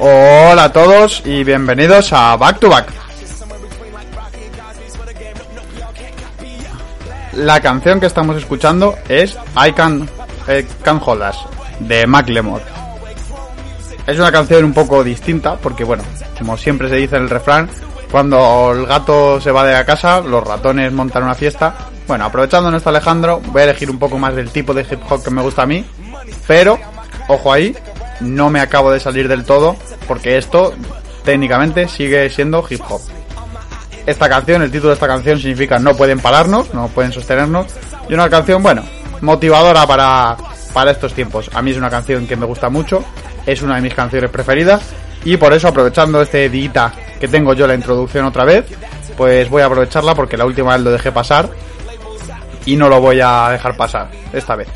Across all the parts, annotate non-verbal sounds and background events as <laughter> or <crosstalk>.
Hola a todos y bienvenidos a Back to Back. La canción que estamos escuchando es I Can, Can Hold Us, de Macklemore. Es una canción un poco distinta porque, bueno, como siempre se dice en el refrán, cuando el gato se va de la casa, los ratones montan una fiesta. Bueno, aprovechando nuestro Alejandro, voy a elegir un poco más del tipo de hip hop que me gusta a mí, pero, ojo ahí, no me acabo de salir del todo porque esto técnicamente sigue siendo hip hop. Esta canción, el título de esta canción significa no pueden pararnos, no pueden sostenernos. Y una canción, bueno, motivadora para, para estos tiempos. A mí es una canción que me gusta mucho, es una de mis canciones preferidas. Y por eso, aprovechando este día que tengo yo la introducción otra vez, pues voy a aprovecharla porque la última vez lo dejé pasar y no lo voy a dejar pasar esta vez.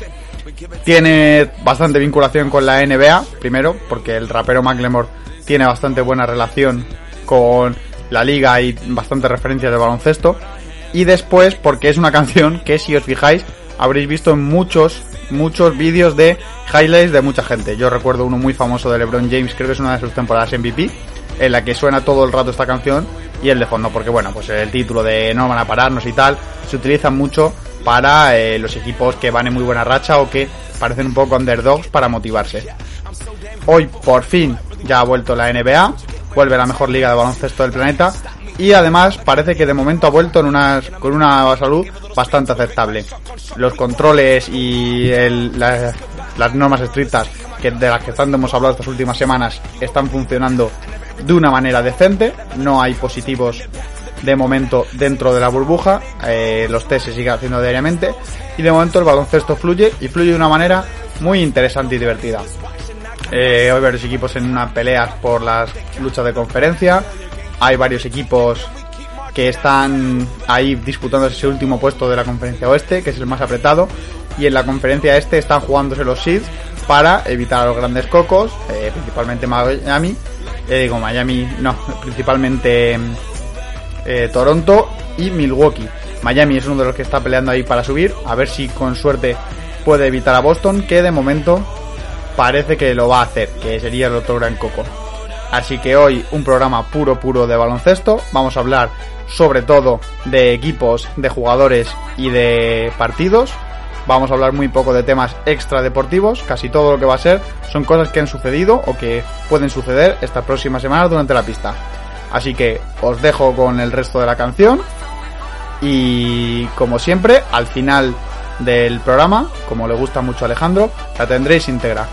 Tiene bastante vinculación con la NBA, primero, porque el rapero Macklemore tiene bastante buena relación con la liga y bastante referencia de baloncesto. Y después, porque es una <laughs> canción que, si os fijáis, habréis visto en muchos, muchos vídeos de highlights de mucha gente. Yo recuerdo uno muy famoso de LeBron James, creo que es una de sus temporadas MVP, en la que suena todo el rato esta canción y el de fondo, porque bueno, pues el título de No van a pararnos y tal, se utiliza mucho para eh, los equipos que van en muy buena racha o que parecen un poco underdogs para motivarse. Hoy por fin ya ha vuelto la NBA, vuelve la mejor liga de baloncesto del planeta y además parece que de momento ha vuelto con una salud bastante aceptable. Los controles y las normas estrictas que de las que tanto hemos hablado estas últimas semanas están funcionando de una manera decente, no hay positivos de momento dentro de la burbuja, eh, los test se siguen haciendo diariamente y de momento el baloncesto fluye y fluye de una manera muy interesante y divertida. Eh, hay varios equipos en una pelea por las luchas de conferencia, hay varios equipos que están ahí disputando ese último puesto de la conferencia oeste, que es el más apretado, y en la conferencia este están jugándose los seeds para evitar a los grandes cocos, eh, principalmente Miami, digo Miami, no, principalmente eh, Toronto y Milwaukee. Miami es uno de los que está peleando ahí para subir, a ver si con suerte puede evitar a Boston, que de momento parece que lo va a hacer, que sería el otro gran coco. Así que hoy un programa puro puro de baloncesto, vamos a hablar sobre todo de equipos, de jugadores y de partidos. Vamos a hablar muy poco de temas extra deportivos, casi todo lo que va a ser son cosas que han sucedido o que pueden suceder esta próxima semana durante la pista. Así que os dejo con el resto de la canción. Y como siempre, al final del programa, como le gusta mucho a Alejandro, la tendréis íntegra.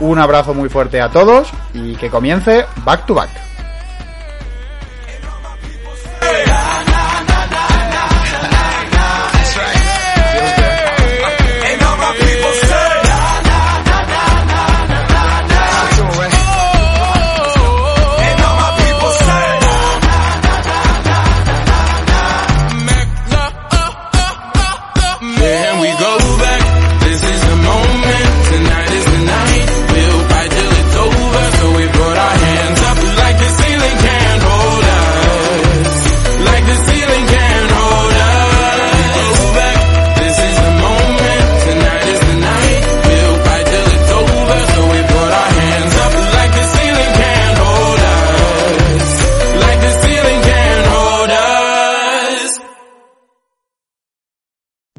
Un abrazo muy fuerte a todos y que comience Back to Back.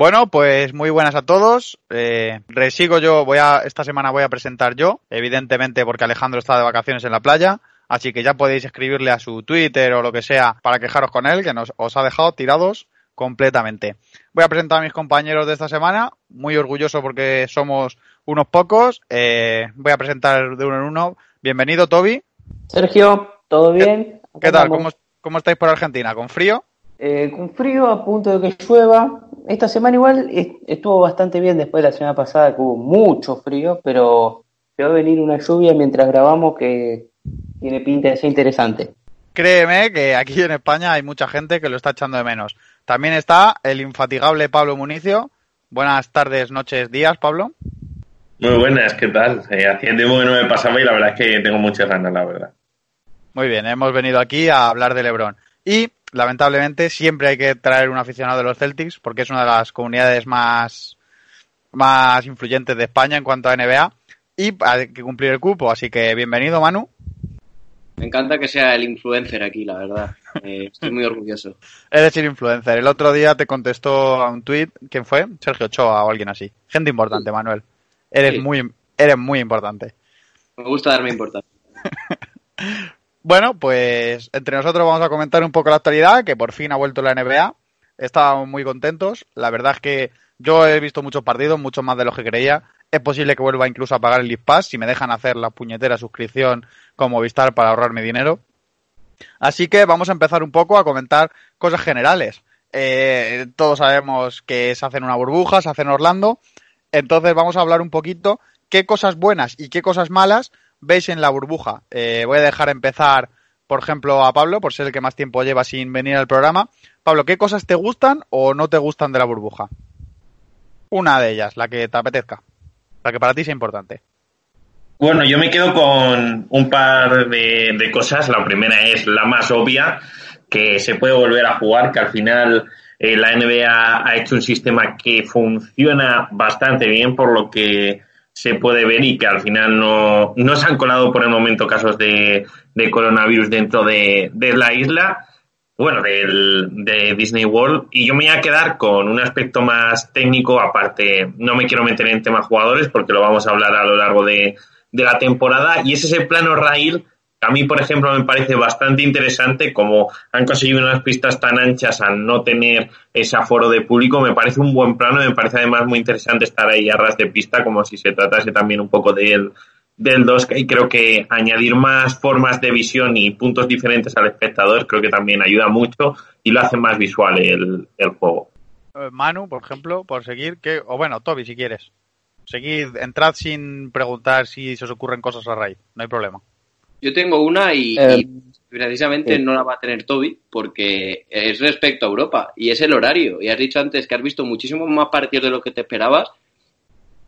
Bueno, pues muy buenas a todos. Eh, resigo yo, voy a, esta semana voy a presentar yo, evidentemente porque Alejandro está de vacaciones en la playa, así que ya podéis escribirle a su Twitter o lo que sea para quejaros con él, que nos, os ha dejado tirados completamente. Voy a presentar a mis compañeros de esta semana, muy orgulloso porque somos unos pocos. Eh, voy a presentar de uno en uno. Bienvenido, Toby. Sergio, ¿todo bien? ¿Qué, ¿qué tal? ¿Cómo, ¿Cómo estáis por Argentina? ¿Con frío? Eh, con frío, a punto de que llueva. Esta semana igual estuvo bastante bien después de la semana pasada que hubo mucho frío, pero se va a venir una lluvia mientras grabamos que tiene pinta de ser interesante. Créeme que aquí en España hay mucha gente que lo está echando de menos. También está el infatigable Pablo Municio. Buenas tardes, noches, días, Pablo. Muy buenas, ¿qué tal? Eh, hacía tiempo que no me pasaba y la verdad es que tengo muchas ganas, la verdad. Muy bien, hemos venido aquí a hablar de Lebron. Y lamentablemente siempre hay que traer un aficionado de los Celtics porque es una de las comunidades más, más influyentes de España en cuanto a NBA y hay que cumplir el cupo. Así que bienvenido, Manu. Me encanta que sea el influencer aquí, la verdad. Eh, estoy muy orgulloso. <laughs> Es decir, influencer. El otro día te contestó a un tweet, ¿quién fue? Sergio Ochoa o alguien así. Gente importante, sí. Manuel. Eres, sí. muy, eres muy importante. Me gusta darme importancia. <laughs> Bueno, pues entre nosotros vamos a comentar un poco la actualidad, que por fin ha vuelto la NBA. Estábamos muy contentos. La verdad es que yo he visto muchos partidos, muchos más de los que creía. Es posible que vuelva incluso a pagar el League Pass si me dejan hacer la puñetera suscripción con Movistar para ahorrarme dinero. Así que vamos a empezar un poco a comentar cosas generales. Eh, todos sabemos que se hacen una burbuja, se hace en Orlando. Entonces vamos a hablar un poquito qué cosas buenas y qué cosas malas veis en la burbuja. Eh, voy a dejar empezar, por ejemplo, a Pablo, por ser el que más tiempo lleva sin venir al programa. Pablo, ¿qué cosas te gustan o no te gustan de la burbuja? Una de ellas, la que te apetezca, la que para ti sea importante. Bueno, yo me quedo con un par de, cosas. La primera es la más obvia, que se puede volver a jugar, que al final eh, la NBA ha hecho un sistema que funciona bastante bien, por lo que se puede ver y que al final no, no se han colado por el momento casos de, de coronavirus dentro de, de, la isla, bueno, del, de Disney World. Y yo me voy a quedar con un aspecto más técnico, aparte, no me quiero meter en temas jugadores porque lo vamos a hablar a lo largo de, de la temporada, y es ese plano rail a mí, por ejemplo, me parece bastante interesante como han conseguido unas pistas tan anchas al no tener ese aforo de público. Me parece un buen plano y me parece además muy interesante estar ahí a ras de pista como si se tratase también un poco del, del 2 y creo que añadir más formas de visión y puntos diferentes al espectador creo que también ayuda mucho y lo hace más visual el, el juego. Manu, por ejemplo, por seguir, que, o bueno, Toby, si quieres. Seguid, entrad sin preguntar si se os ocurren cosas a raíz, no hay problema. Yo tengo una y, eh, y precisamente no la va a tener Toby porque es respecto a Europa y es el horario. Y has dicho antes que has visto muchísimos más partidos de lo que te esperabas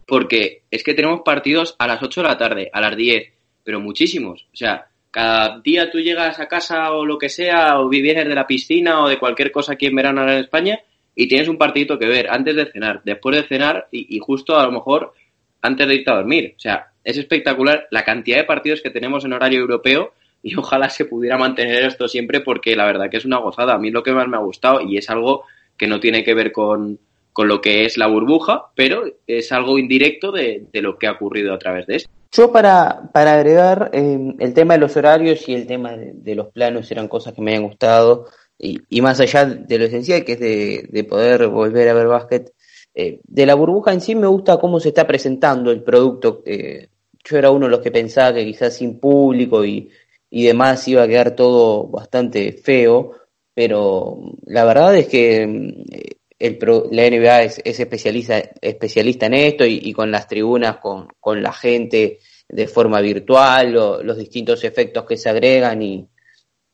porque es que tenemos partidos a las 8 de la tarde, a las 10, pero muchísimos. O sea, cada día tú llegas a casa o lo que sea, o vienes de la piscina o de cualquier cosa aquí en verano en España y tienes un partidito que ver antes de cenar, después de cenar y, y justo a lo mejor antes de irte a dormir. O sea, es espectacular la cantidad de partidos que tenemos en horario europeo y <laughs> ojalá se pudiera mantener esto siempre porque la verdad que es una gozada. A mí lo que más me ha gustado y es algo que no tiene que ver con, con lo que es la burbuja, pero es algo indirecto de, de lo que ha ocurrido a través de esto. Yo para, para agregar eh, el tema de los horarios y el tema de, los planos eran cosas que me habían gustado y, y más allá de lo esencial que es de, de poder volver a ver básquet, eh, de la burbuja en sí me gusta cómo se está presentando el producto. Eh, yo era uno de los que pensaba que quizás sin público y, y demás iba a quedar todo bastante feo, pero la verdad es que eh, el pro, la NBA es, es, especialista, especialista en esto y, con las tribunas, con, con, la gente de forma virtual, lo, los distintos efectos que se agregan y,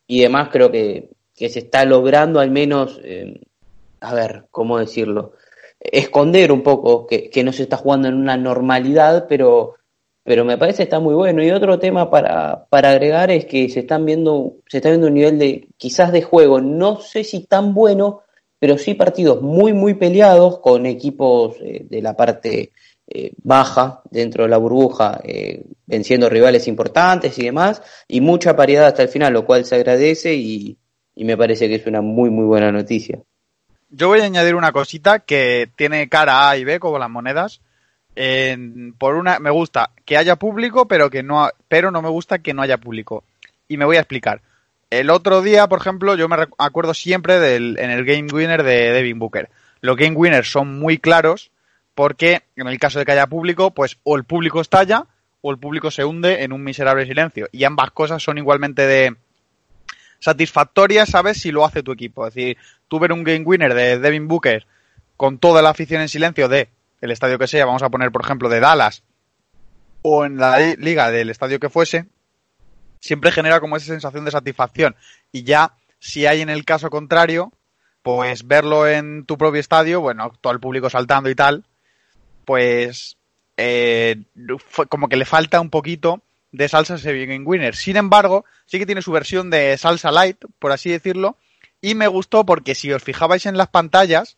y demás, creo que, que se está logrando al menos, eh, a ver, ¿cómo decirlo? Esconder un poco que, que no se está jugando en una normalidad, pero pero me parece está muy bueno. Y otro tema para, para agregar es que se están viendo, se está viendo un nivel de, quizás de juego, no sé si tan bueno, pero sí partidos muy, muy peleados con equipos eh, de la parte eh, baja dentro de la burbuja, eh, venciendo rivales importantes y demás, y mucha paridad hasta el final, lo cual se agradece y, y me parece que es una muy, muy buena noticia. yo voy a añadir una cosita que tiene cara A y B como las monedas. Por una, me gusta que haya público, pero que no, pero no me gusta que no haya público. Y me voy a explicar. El otro día, por ejemplo, yo me acuerdo siempre del, en el Game Winner de Devin Booker. Los Game Winners son muy claros porque en el caso de que haya público, pues o el público estalla o el público se hunde en un miserable silencio. Y ambas cosas son igualmente de satisfactorias, ¿sabes? Si lo hace tu equipo. Es decir, tú ver un game winner de Devin Booker con toda la afición en silencio de el estadio que sea, vamos a poner por ejemplo de Dallas o en la liga del estadio que fuese, siempre genera como esa sensación de satisfacción. Y ya, si hay en el caso contrario, pues verlo en tu propio estadio, bueno, todo el público saltando y tal, pues eh, como que le falta un poquito de salsa Game Winner. Sin embargo, sí que tiene su versión de salsa light, por así decirlo, y me gustó porque si os fijabais en las pantallas,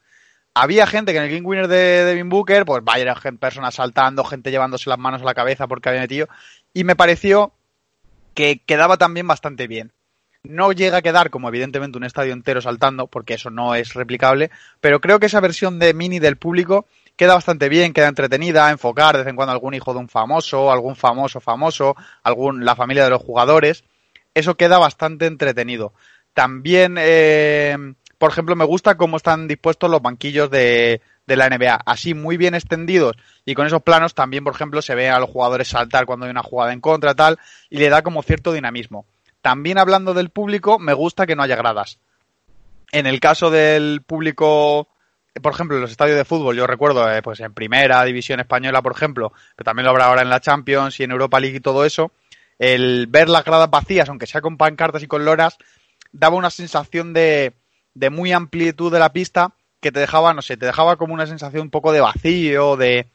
había gente que en el Game Winner de Devin Booker, pues vaya personas saltando, gente llevándose las manos a la cabeza porque había metido, y me pareció que quedaba también bastante bien. No llega a quedar como evidentemente un estadio entero saltando, porque eso no es replicable, pero creo que esa versión de mini del público queda bastante bien, queda entretenida, enfocar de vez en cuando algún hijo de un famoso, algún famoso famoso, algún la familia de los jugadores. Eso queda bastante entretenido. También, eh, por ejemplo, me gusta cómo están dispuestos los banquillos de, de la NBA, así muy bien extendidos y con esos planos también, por ejemplo, se ve a los jugadores saltar cuando hay una jugada en contra, tal, y le da como cierto dinamismo. También hablando del público, me gusta que no haya gradas. En el caso del público por ejemplo, en los estadios de fútbol, yo recuerdo, eh, pues en primera división española, por ejemplo, pero también lo habrá ahora en la Champions y en Europa League y todo eso, el ver las gradas vacías, aunque sea con pancartas y con loras, daba una sensación de, de muy amplitud de la pista que te dejaba, no sé, te dejaba como una sensación un poco de vacío, de,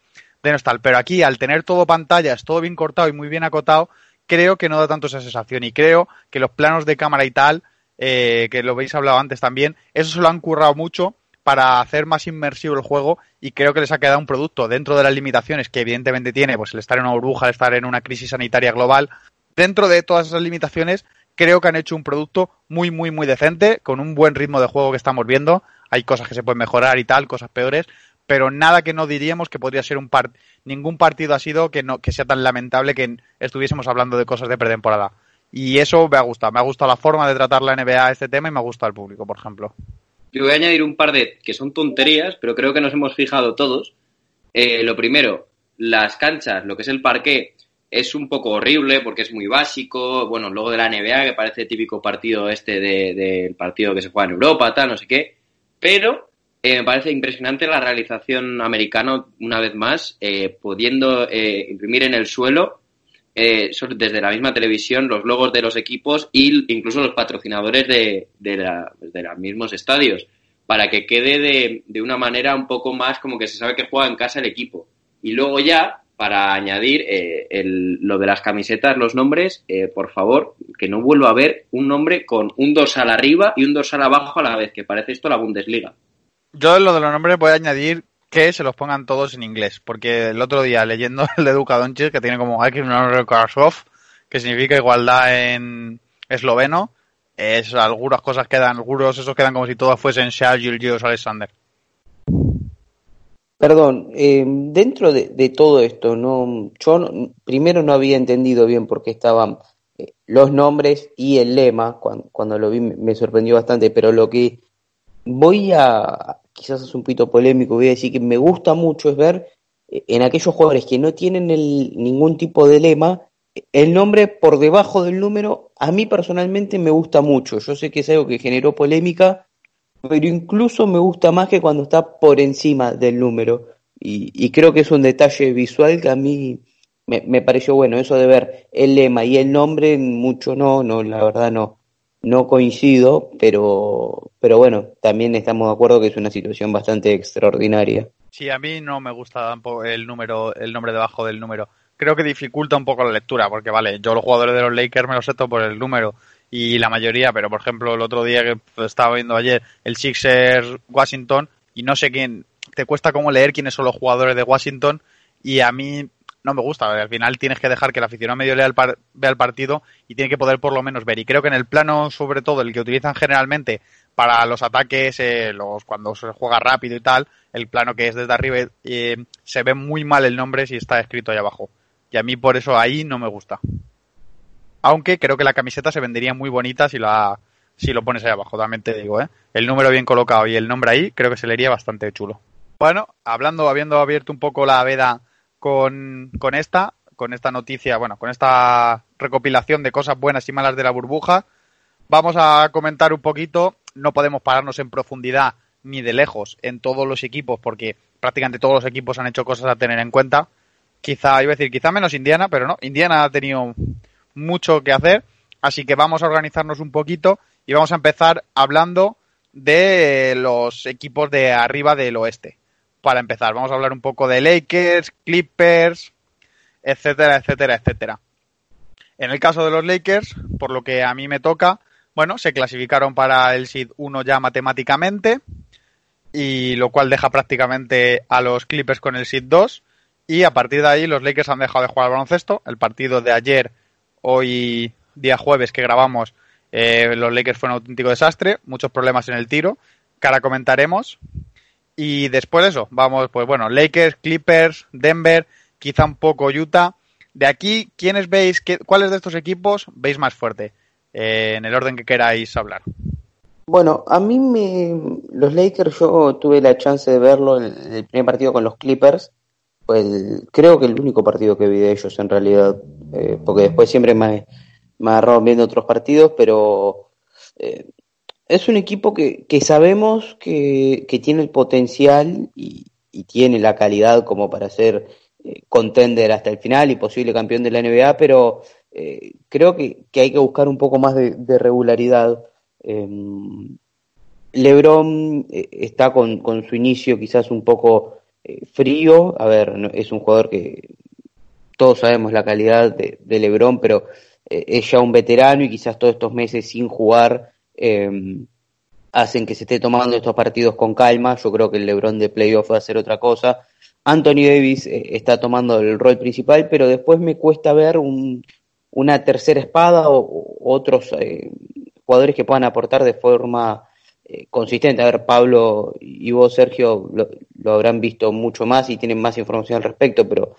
de no estar. Pero aquí, al tener todo pantallas, todo bien cortado y muy bien acotado, creo que no da tanto esa sensación. Y creo que los planos de cámara y tal, eh, que lo habéis hablado antes también, eso se lo han currado mucho para hacer más inmersivo el juego y creo que les ha quedado un producto dentro de las limitaciones que evidentemente tiene, pues el estar en una burbuja, el estar en una crisis sanitaria global. Dentro de todas esas limitaciones, creo que han hecho un producto muy, muy, muy decente, con un buen ritmo de juego que estamos viendo. Hay cosas que se pueden mejorar y tal, cosas peores, pero nada que no diríamos que podría ser un par ningún partido ha sido que no que sea tan lamentable que estuviésemos hablando de cosas de pretemporada. Y eso me ha gustado, me ha gustado la forma de tratar la NBA este tema y me ha gustado el público, por ejemplo. Yo voy a añadir un par de que son tonterías, pero creo que nos hemos fijado todos. Eh, lo primero, las canchas, lo que es el parqué, es un poco horrible porque es muy básico. Bueno, luego de la NBA, que parece típico partido este del partido que se juega en Europa, tal, no sé qué. Pero eh, me parece impresionante la realización americana, una vez más, eh, pudiendo imprimir en el suelo eh, desde la misma televisión los logos de los equipos e incluso los patrocinadores de, de, los mismos estadios, para que quede de, de, una manera un poco más como que se sabe que juega en casa el equipo. Y luego ya, para añadir eh, el, lo de las camisetas, los nombres, eh, por favor, que no vuelva a haber un nombre con un dorsal arriba y un dorsal abajo a la vez, que parece esto la Bundesliga. Yo lo de los nombres voy a añadir que se los pongan todos en inglés, porque el otro día leyendo <laughs> el de Duca que tiene como que significa igualdad en esloveno, es algunas cosas quedan, algunos esos quedan como si todos fuesen Shah, Gilgios, Alexander. Perdón, eh, dentro de, todo esto, no, yo primero no había entendido bien por qué estaban eh, los nombres y el lema, cuando, lo vi me sorprendió bastante, pero lo que voy a, quizás es un poquito polémico, voy a decir que me gusta mucho es ver eh, en aquellos jugadores que no tienen el, ningún tipo de lema, el nombre por debajo del número, a mí personalmente me gusta mucho. Yo sé que es algo que generó polémica, pero incluso me gusta más que cuando está por encima del número. Y, creo que es un detalle visual que a mí me, me, pareció bueno, eso de ver el lema y el nombre, mucho no, no, la verdad no no coincido, pero, pero bueno, también estamos de acuerdo que es una situación bastante extraordinaria. Sí, a mí no me gusta tampoco el número, el nombre debajo del número. Creo que dificulta un poco la lectura, porque vale, yo los jugadores de los Lakers me los seto por el número y la mayoría, pero por ejemplo el otro día que estaba viendo ayer el Sixer Washington y no sé quién, te cuesta como leer quiénes son los jugadores de Washington y a mí no me gusta. Al final tienes que dejar que el aficionado medio lea el vea el partido y tiene que poder por lo menos ver. Y creo que en el plano, sobre todo, el que utilizan generalmente para los ataques, eh, los cuando se juega rápido y tal, el plano que es desde arriba, eh, se ve muy mal el nombre si está escrito ahí abajo. Y a mí por eso ahí no me gusta. Aunque creo que la camiseta se vendería muy bonita si la si lo pones ahí abajo, también te digo, ¿eh? El número bien colocado y el nombre ahí, creo que se leería bastante chulo. Bueno, hablando, habiendo abierto un poco la veda con, con esta, con esta noticia, bueno, con esta recopilación de cosas buenas y malas de la burbuja, vamos a comentar un poquito, no podemos pararnos en profundidad ni de lejos en todos los equipos, porque prácticamente todos los equipos han hecho cosas a tener en cuenta. Quizá, iba a decir, quizá menos Indiana, pero no, Indiana ha tenido mucho que hacer, así que vamos a organizarnos un poquito y vamos a empezar hablando de los equipos de arriba del oeste. Para empezar, vamos a hablar un poco de Lakers, Clippers, etcétera, etcétera, etcétera. En el caso de los Lakers, por lo que a mí me toca, bueno, se clasificaron para el SID 1 ya matemáticamente, y lo cual deja prácticamente a los Clippers con el SID 2, y a partir de ahí los Lakers han dejado de jugar al baloncesto. El partido de ayer, hoy día jueves que grabamos, eh, los Lakers fue un auténtico desastre, muchos problemas en el tiro, que ahora comentaremos. Y después de eso, vamos, pues bueno, Lakers, Clippers, Denver, quizá un poco Utah. De aquí, ¿quiénes veis, qué, cuáles de estos equipos veis más fuerte? Eh, en el orden que queráis hablar. Bueno, a mí me, los Lakers yo tuve la chance de verlo en el primer partido con los Clippers. Pues creo que el único partido que vi de ellos en realidad, eh, porque después siempre me, me agarraron viendo otros partidos, pero eh, es un equipo que, que sabemos que, que, tiene el potencial y, y, tiene la calidad como para ser eh, contender hasta el final y posible campeón de la NBA, pero creo que, que, hay que buscar un poco más de, de regularidad. Em, Lebron está con, con, su inicio quizás un poco frío, a ver, es un jugador que todos sabemos la calidad de, Lebron, pero eh, es ya un veterano y quizás todos estos meses sin jugar eh, hacen que se esté tomando estos partidos con calma. Yo creo que el LeBron de playoff va a ser otra cosa. Anthony Davis eh, está tomando el rol principal, pero después me cuesta ver un, una tercera espada o, otros eh, jugadores que puedan aportar de forma eh, consistente. A ver, Pablo y vos, Sergio, lo, habrán visto mucho más y tienen más información al respecto, pero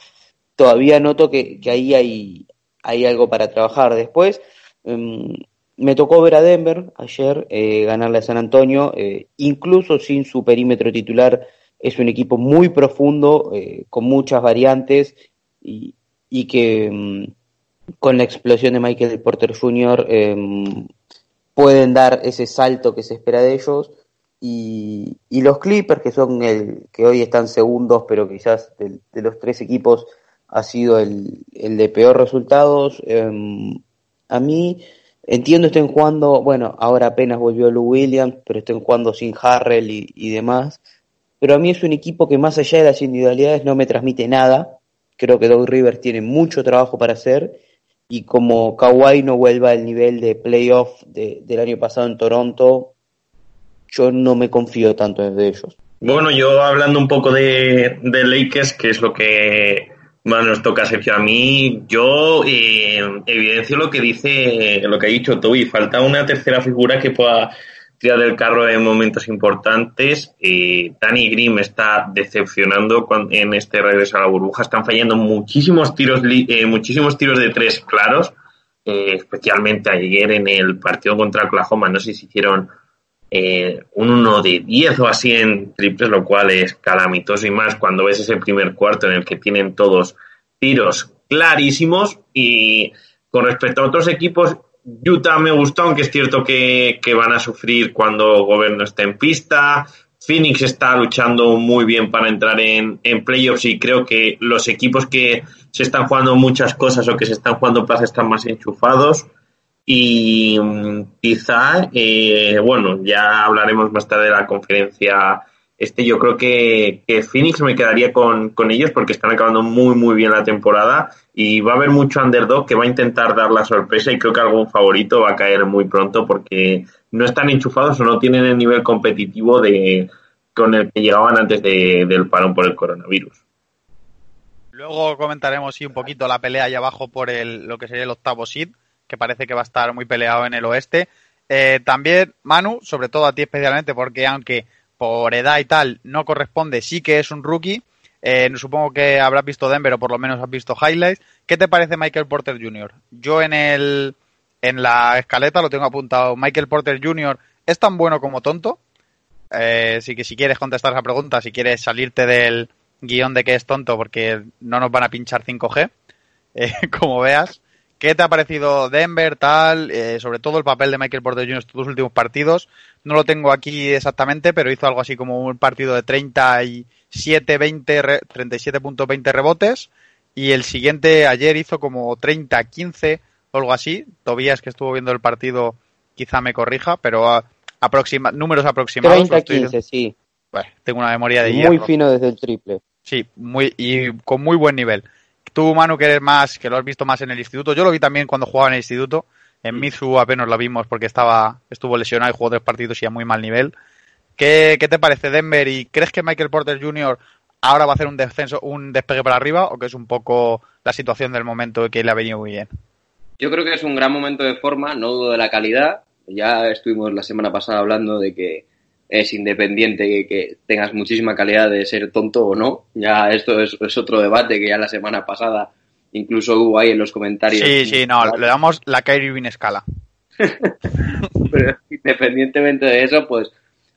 todavía noto que, que ahí hay, hay algo para trabajar después. Um, me tocó ver a Denver ayer eh, ganarle a San Antonio, eh, incluso sin su perímetro titular, es un equipo muy profundo, eh, con muchas variantes y, y que um, con la explosión de Michael Porter Jr. pueden dar ese salto que se espera de ellos. Y, y, los Clippers, que son el que hoy están segundos, pero quizás de, los tres equipos ha sido el, de peor resultados. Eh, a mí entiendo estén jugando, bueno, ahora apenas volvió Lou Williams, pero estén jugando sin Harrell y, y, demás. Pero a mí es un equipo que más allá de las individualidades no me transmite nada. Creo que Doug Rivers tiene mucho trabajo para hacer y como Kawhi no vuelva al nivel de playoff de, del año pasado en Toronto, yo no me confío tanto de ellos. Bueno, yo hablando un poco de, de Lakers, que es lo que más nos toca Sergio a mí, yo eh, evidencio lo que dice, lo que ha dicho Toby, falta una tercera figura que pueda tirar del carro en momentos importantes. Eh, Danny Grimm está decepcionando en este regreso a la burbuja, están fallando muchísimos tiros, eh, muchísimos tiros de tres claros, eh, especialmente ayer en el partido contra Oklahoma, no sé si hicieron eh, un 1 de 10 o así en triples, lo cual es calamitoso y más cuando ves ese primer cuarto en el que tienen todos tiros clarísimos. Y con respecto a otros equipos, Utah me gustó, aunque es cierto que, que van a sufrir cuando Gobierno esté en pista. Phoenix está luchando muy bien para entrar en, en playoffs y creo que los equipos que se están jugando muchas cosas o que se están jugando plazas están más enchufados y quizá, eh, bueno, ya hablaremos más tarde de la conferencia. Este, yo creo que, que Phoenix me quedaría con, con, ellos porque están acabando muy, muy bien la temporada y va a haber mucho underdog que va a intentar dar la sorpresa y creo que algún favorito va a caer muy pronto porque no están enchufados o no tienen el nivel competitivo de, con el que llegaban antes de, del parón por el coronavirus. Luego comentaremos sí, un poquito la pelea ahí abajo por el, lo que sería el octavo seed que parece que va a estar muy peleado en el oeste. Eh, también, Manu, sobre todo a ti especialmente, porque aunque por edad y tal no corresponde, sí que es un rookie. Eh, supongo que habrás visto Denver o por lo menos has visto highlights. ¿Qué te parece Michael Porter Jr.? Yo en el en la escaleta lo tengo apuntado. Michael Porter Jr. es tan bueno como tonto. Eh, que si quieres contestar esa pregunta, si quieres salirte del guion de que es tonto, porque no nos van a pinchar 5G, <laughs> eh, como veas. ¿Qué te ha parecido Denver, tal? Eh, sobre todo el papel de Michael Porter Jr. en estos últimos partidos. No lo tengo aquí exactamente, pero hizo algo así como un partido de 37, 20, 37.20 rebotes. Y el siguiente ayer hizo como 30, 15 o algo así. Tobías, que estuvo viendo el partido, quizá me corrija, pero aproxima, números aproximados. 30, 15, sí. Bueno, tengo una memoria de Muy fino desde el triple. Sí, muy, y con muy buen nivel. Tú, Manu, que eres más, que lo has visto más en el instituto. Yo lo vi también cuando jugaba en el instituto. En Mizu apenas lo vimos porque estaba, estuvo lesionado y jugó tres partidos y a muy mal nivel. ¿Qué, te parece Denver? ¿Y crees que Michael Porter Jr. ahora va a hacer un descenso, un despegue para arriba o que es un poco la situación del momento que le ha venido muy bien? Yo creo que es un gran momento de forma, no dudo de la calidad. Ya estuvimos la semana pasada hablando de que es independiente que, tengas muchísima calidad de ser tonto o no. Ya esto es, otro debate que ya la semana pasada incluso hubo ahí en los comentarios. Sí, sí, no, le damos la Kyrie Irving escala. <laughs> Pero independientemente de eso, pues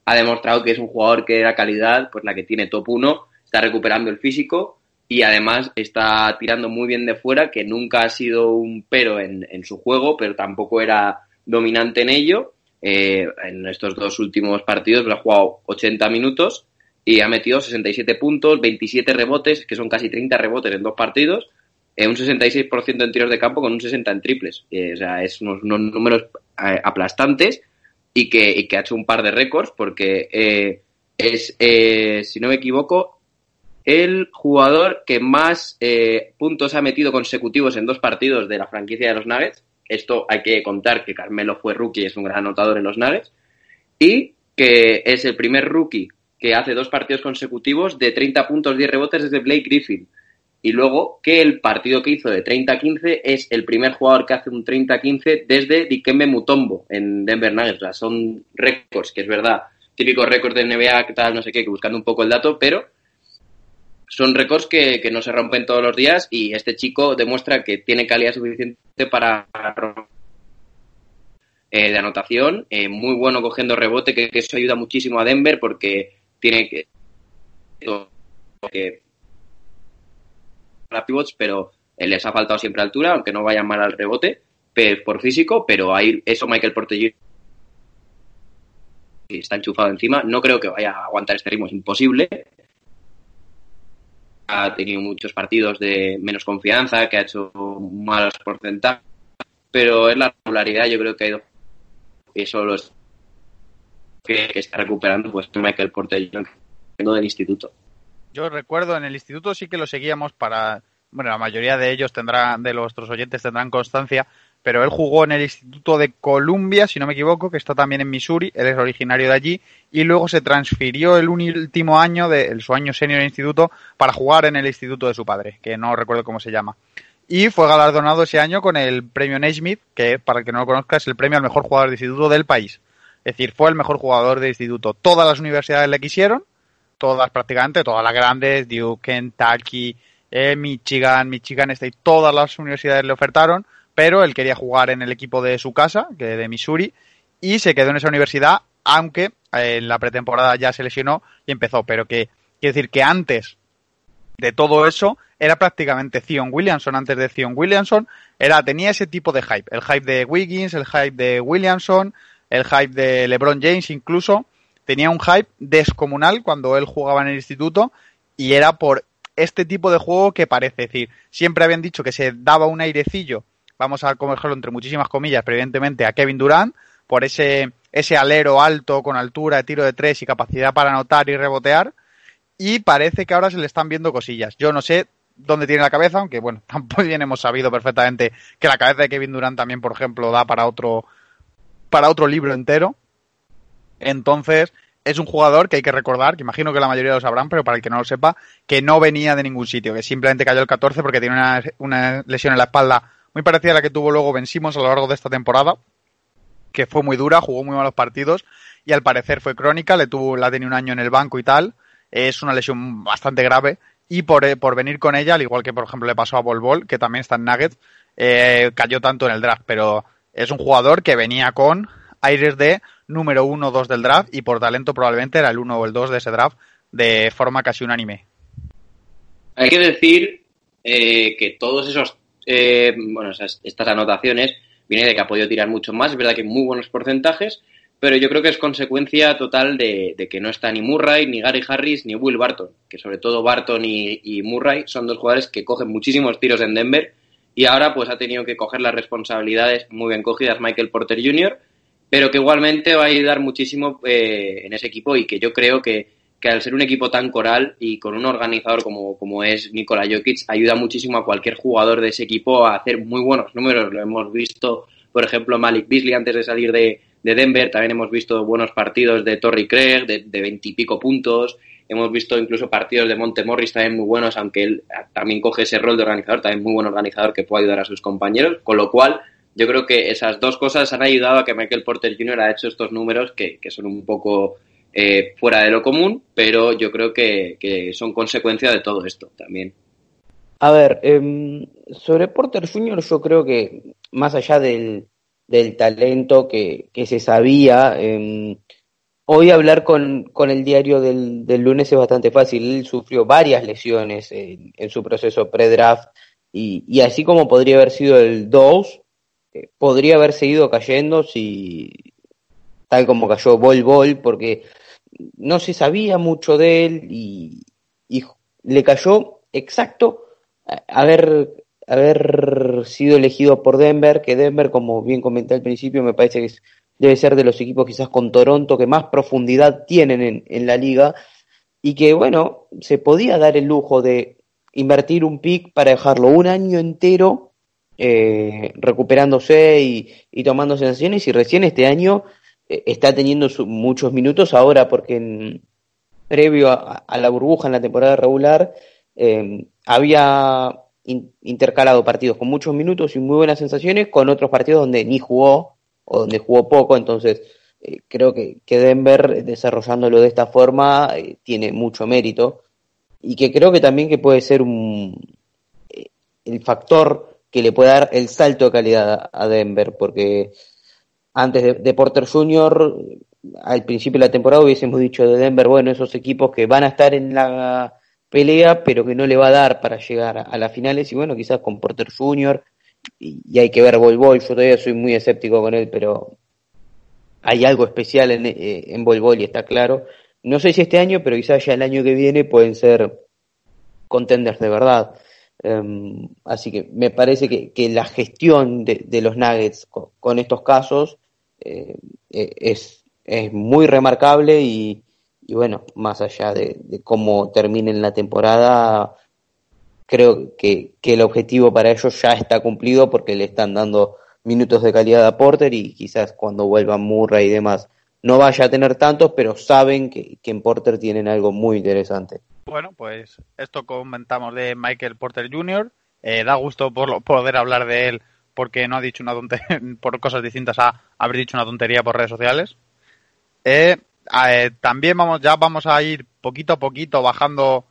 ha demostrado que es un jugador que da calidad, pues la que tiene top 1, está recuperando el físico y además está tirando muy bien de fuera, que nunca ha sido un pero en, en su juego, pero tampoco era dominante en ello eh, en estos dos últimos partidos ha jugado 80 minutos y ha metido 67 puntos, 27 rebotes, que son casi 30 rebotes en dos partidos, eh, un 66% en tiros de campo con un 60 en triples. Eh, o sea, es unos, números aplastantes y que, y que, ha hecho un par de récords porque es, si no me equivoco, el jugador que más puntos ha metido consecutivos en dos partidos de la franquicia de los Nuggets esto hay que contar que Carmelo fue rookie, es un gran anotador en los Nuggets. Y que es el primer rookie que hace dos partidos consecutivos de 30 puntos, 10 rebotes desde Blake Griffin. Y luego que el partido que hizo de 30-15 es el primer jugador que hace un 30-15 desde Dikembe Mutombo en Denver Nuggets. son récords, que es verdad, típicos récords de NBA, que tal, no sé qué, buscando un poco el dato, pero son récords que, no se rompen todos los días y este chico demuestra que tiene calidad suficiente para eh, de anotación, eh, muy bueno cogiendo rebote, que, eso ayuda muchísimo a Denver porque tiene que, que pivots, pero les ha faltado siempre altura, aunque no vayan mal al rebote por físico, pero ahí eso Michael Porter está enchufado encima. No creo que vaya a aguantar este ritmo, es imposible, ha tenido muchos partidos de menos confianza, que ha hecho malos porcentajes, pero es la regularidad, yo creo que ha ido eso lo que, está recuperando pues Michael Porter del instituto. Yo recuerdo en el instituto sí que lo seguíamos para, bueno, la mayoría de ellos tendrán, de nuestros oyentes tendrán constancia, pero él jugó en el Instituto de Columbia, si no me equivoco, que está también en Missouri, él es originario de allí, y luego se transfirió el último año de su año senior en instituto para jugar en el instituto de su padre, que no recuerdo cómo se llama. Y fue galardonado ese año con el premio Naismith, que para el que no lo conozca es el premio al mejor jugador de instituto del país. Es decir, fue el mejor jugador de instituto. Todas las universidades le quisieron, todas prácticamente, todas las grandes, Duke, Kentucky, eh, Michigan, Michigan State, todas las universidades le ofertaron pero él quería jugar en el equipo de su casa, que de Missouri, y se quedó en esa universidad, aunque eh, en la pretemporada ya se lesionó y empezó, pero que quiere decir que antes de todo eso era prácticamente Zion Williamson, antes de Zion Williamson, era, tenía ese tipo de hype, el hype de Wiggins, el hype de Williamson, el hype de LeBron James incluso, tenía un hype descomunal cuando él jugaba en el instituto y era por este tipo de juego que parece, decir, siempre habían dicho que se daba un airecillo vamos a cogerlo entre muchísimas comillas, pero evidentemente a Kevin Durant, por ese, ese alero alto con altura de tiro de tres y capacidad para anotar y rebotear. Y parece que ahora se le están viendo cosillas. Yo no sé dónde tiene la cabeza, aunque bueno, <laughs> también hemos sabido perfectamente que la cabeza de Kevin Durant también, por ejemplo, da para otro, para otro libro entero. Entonces, es un jugador que hay que recordar, que imagino que la mayoría lo sabrán, pero para el que no lo sepa, que no venía de ningún sitio, que simplemente cayó el 14 porque tiene una, una lesión en la espalda muy parecida a la que tuvo luego Ben a lo largo de esta temporada. que fue muy dura, jugó muy malos partidos y al parecer fue crónica, le tuvo, la tenía un año en el banco y tal. Es una lesión bastante grave y por, eh, por venir con ella, al igual que por ejemplo le pasó a Bol Bol, que también está en Nuggets, eh, cayó tanto en el draft, pero es un jugador que venía con aires de número uno o dos del draft y por talento probablemente era el uno o el dos de ese draft de forma casi unánime. Hay que decir eh, que todos esos, eh, bueno, estas anotaciones vienen de que ha podido tirar mucho más, es verdad que muy buenos porcentajes, pero yo creo que es consecuencia total de, que no está ni Murray, ni Gary Harris, ni Will Barton, que sobre todo Barton y, Murray son dos jugadores que cogen muchísimos tiros en Denver y ahora pues ha tenido que coger las responsabilidades muy bien cogidas Michael Porter Jr., pero que igualmente va a ayudar muchísimo eh, en ese equipo y que yo creo que, que, al ser un equipo tan coral y con un organizador como, como es Nikola Jokic, ayuda muchísimo a cualquier jugador de ese equipo a hacer muy buenos números. Lo hemos visto, por ejemplo, Malik Beasley antes de salir de, de Denver, también hemos visto buenos partidos de Torrey Craig, de veintipico puntos, hemos visto incluso partidos de Monte Morris también muy buenos, aunque él también coge ese rol de organizador, también muy buen organizador que puede ayudar a sus compañeros, con lo cual yo creo que esas dos cosas han ayudado a que Michael Porter Jr. ha hecho estos números que, son un poco eh, fuera de lo común, pero yo creo que, son consecuencia de todo esto también. A ver, em, sobre Porter Jr. yo creo que más allá del, del talento que, se sabía. Eh, hoy hablar con, con el diario del, del, lunes es bastante fácil. Él sufrió varias lesiones en, su proceso pre-draft y, y, así como podría haber sido el 2, eh, podría haber seguido cayendo si tal como cayó Bol Bol, porque no se sabía mucho de él y, y le cayó exacto haber haber sido elegido por Denver, que Denver, como bien comenté al principio, me parece que debe ser de los equipos quizás con Toronto que más profundidad tienen en, la liga y que, bueno, se podía dar el lujo de invertir un pick para dejarlo un año entero eh, recuperándose y, tomando sensaciones y recién este año está teniendo muchos minutos ahora porque en, previo a, la burbuja en la temporada regular eh, había intercalado partidos con muchos minutos y muy buenas sensaciones con otros partidos donde ni jugó o donde jugó poco, entonces eh, creo que, Denver desarrollándolo de esta forma eh, tiene mucho mérito y que creo que también que puede ser un eh, el factor que le puede dar el salto de calidad a Denver porque antes de, de Porter Jr. al principio de la temporada hubiésemos dicho de Denver, bueno, esos equipos que van a estar en la pelea, pero que no le va a dar para llegar a, las finales. Y bueno, quizás con Porter Jr. Y, hay que ver Bol. Yo todavía soy muy escéptico con él, pero hay algo especial en, eh, en Bol y está claro. No sé si este año, pero quizás ya el año que viene pueden ser contenders de verdad. Em, así que me parece que, que la gestión de, de los Nuggets con, estos casos eh, es, es muy remarcable y, y bueno, más allá de, cómo terminen la temporada, creo que, el objetivo para ellos ya está cumplido porque le están dando minutos de calidad a Porter y quizás cuando vuelvan Murray y demás no vaya a tener tantos, pero saben que, en Porter tienen algo muy interesante. Bueno, pues esto comentamos de Michael Porter Jr. Eh, da gusto por poder hablar de él porque no ha dicho una tontería, <laughs> por cosas distintas a haber dicho una tontería por redes sociales. Eh, eh, también vamos, ya vamos a ir poquito a poquito bajando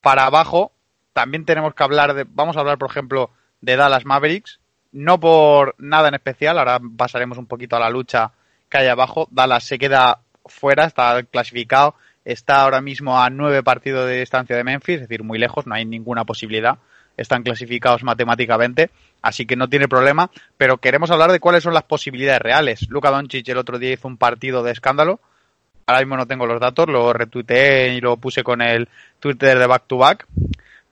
para abajo. También tenemos que hablar de, vamos a hablar por ejemplo de Dallas Mavericks, no por nada en especial, ahora pasaremos un poquito a la lucha que hay abajo. Dallas se queda fuera, está clasificado, está ahora mismo a nueve partidos de distancia de Memphis, es decir, muy lejos, no hay ninguna posibilidad. Están clasificados matemáticamente, así que no tiene problema. Pero queremos hablar de cuáles son las posibilidades reales. Luka Doncic el otro día hizo un partido de escándalo, ahora mismo no tengo los datos, lo retuiteé y lo puse con el Twitter de back to back.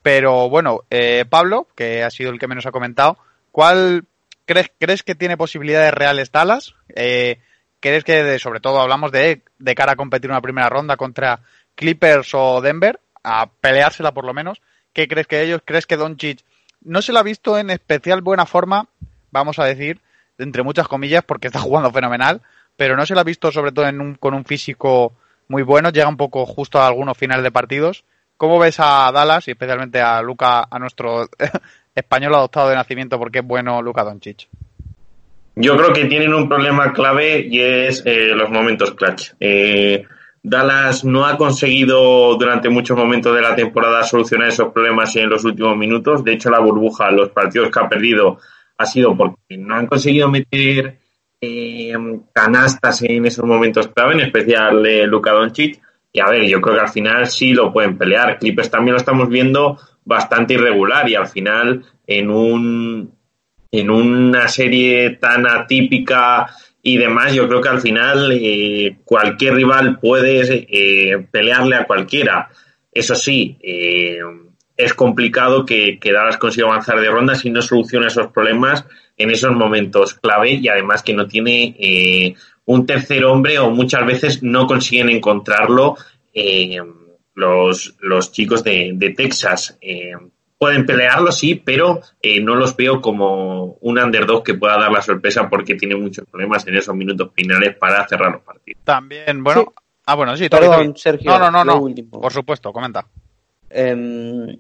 Pero bueno, eh, Pablo, que ha sido el que menos ha comentado, ¿cuál crees, crees que tiene posibilidades reales Dallas? Eh, ¿Crees que, sobre todo, hablamos de, de cara a competir una primera ronda contra Clippers o Denver, a peleársela por lo menos? ¿Qué crees que ellos? ¿Crees que Doncic no se lo ha visto en especial buena forma, vamos a decir, entre muchas comillas, porque está <laughs> jugando fenomenal, pero no se lo ha visto sobre todo con un físico muy bueno, llega un poco justo a algunos finales de partidos. ¿Cómo ves a Dallas y especialmente a Luca, a nuestro <laughs> español adoptado de nacimiento, porque es bueno Luca Doncic? Yo creo que tienen un problema clave y es eh, los momentos clutch. Eh, Dallas no ha conseguido durante muchos momentos de la temporada solucionar esos problemas en los últimos minutos. De hecho, la burbuja, los partidos que ha perdido, ha sido porque no han conseguido meter eh, canastas en esos momentos clave, en especial de Luka Doncic. Y a ver, yo creo que al final sí lo pueden pelear. Clippers también lo estamos viendo bastante irregular y al final en un en una serie tan atípica y demás, yo creo que al final eh, cualquier rival puede eh, pelearle a cualquiera. Eso sí, eh, es complicado que, que, Dallas consiga avanzar de ronda si no soluciona esos problemas en esos momentos clave y además que no tiene un tercer hombre o muchas veces no consiguen encontrarlo los, los chicos de, de Texas pueden pelearlo, sí, pero eh, no los veo como un underdog que pueda dar la sorpresa porque tiene muchos problemas en esos minutos finales para cerrar los partidos. También, bueno. Ah, bueno, sí, Perdón, Sergio. No, no, no, no. Por supuesto, comenta. Eh,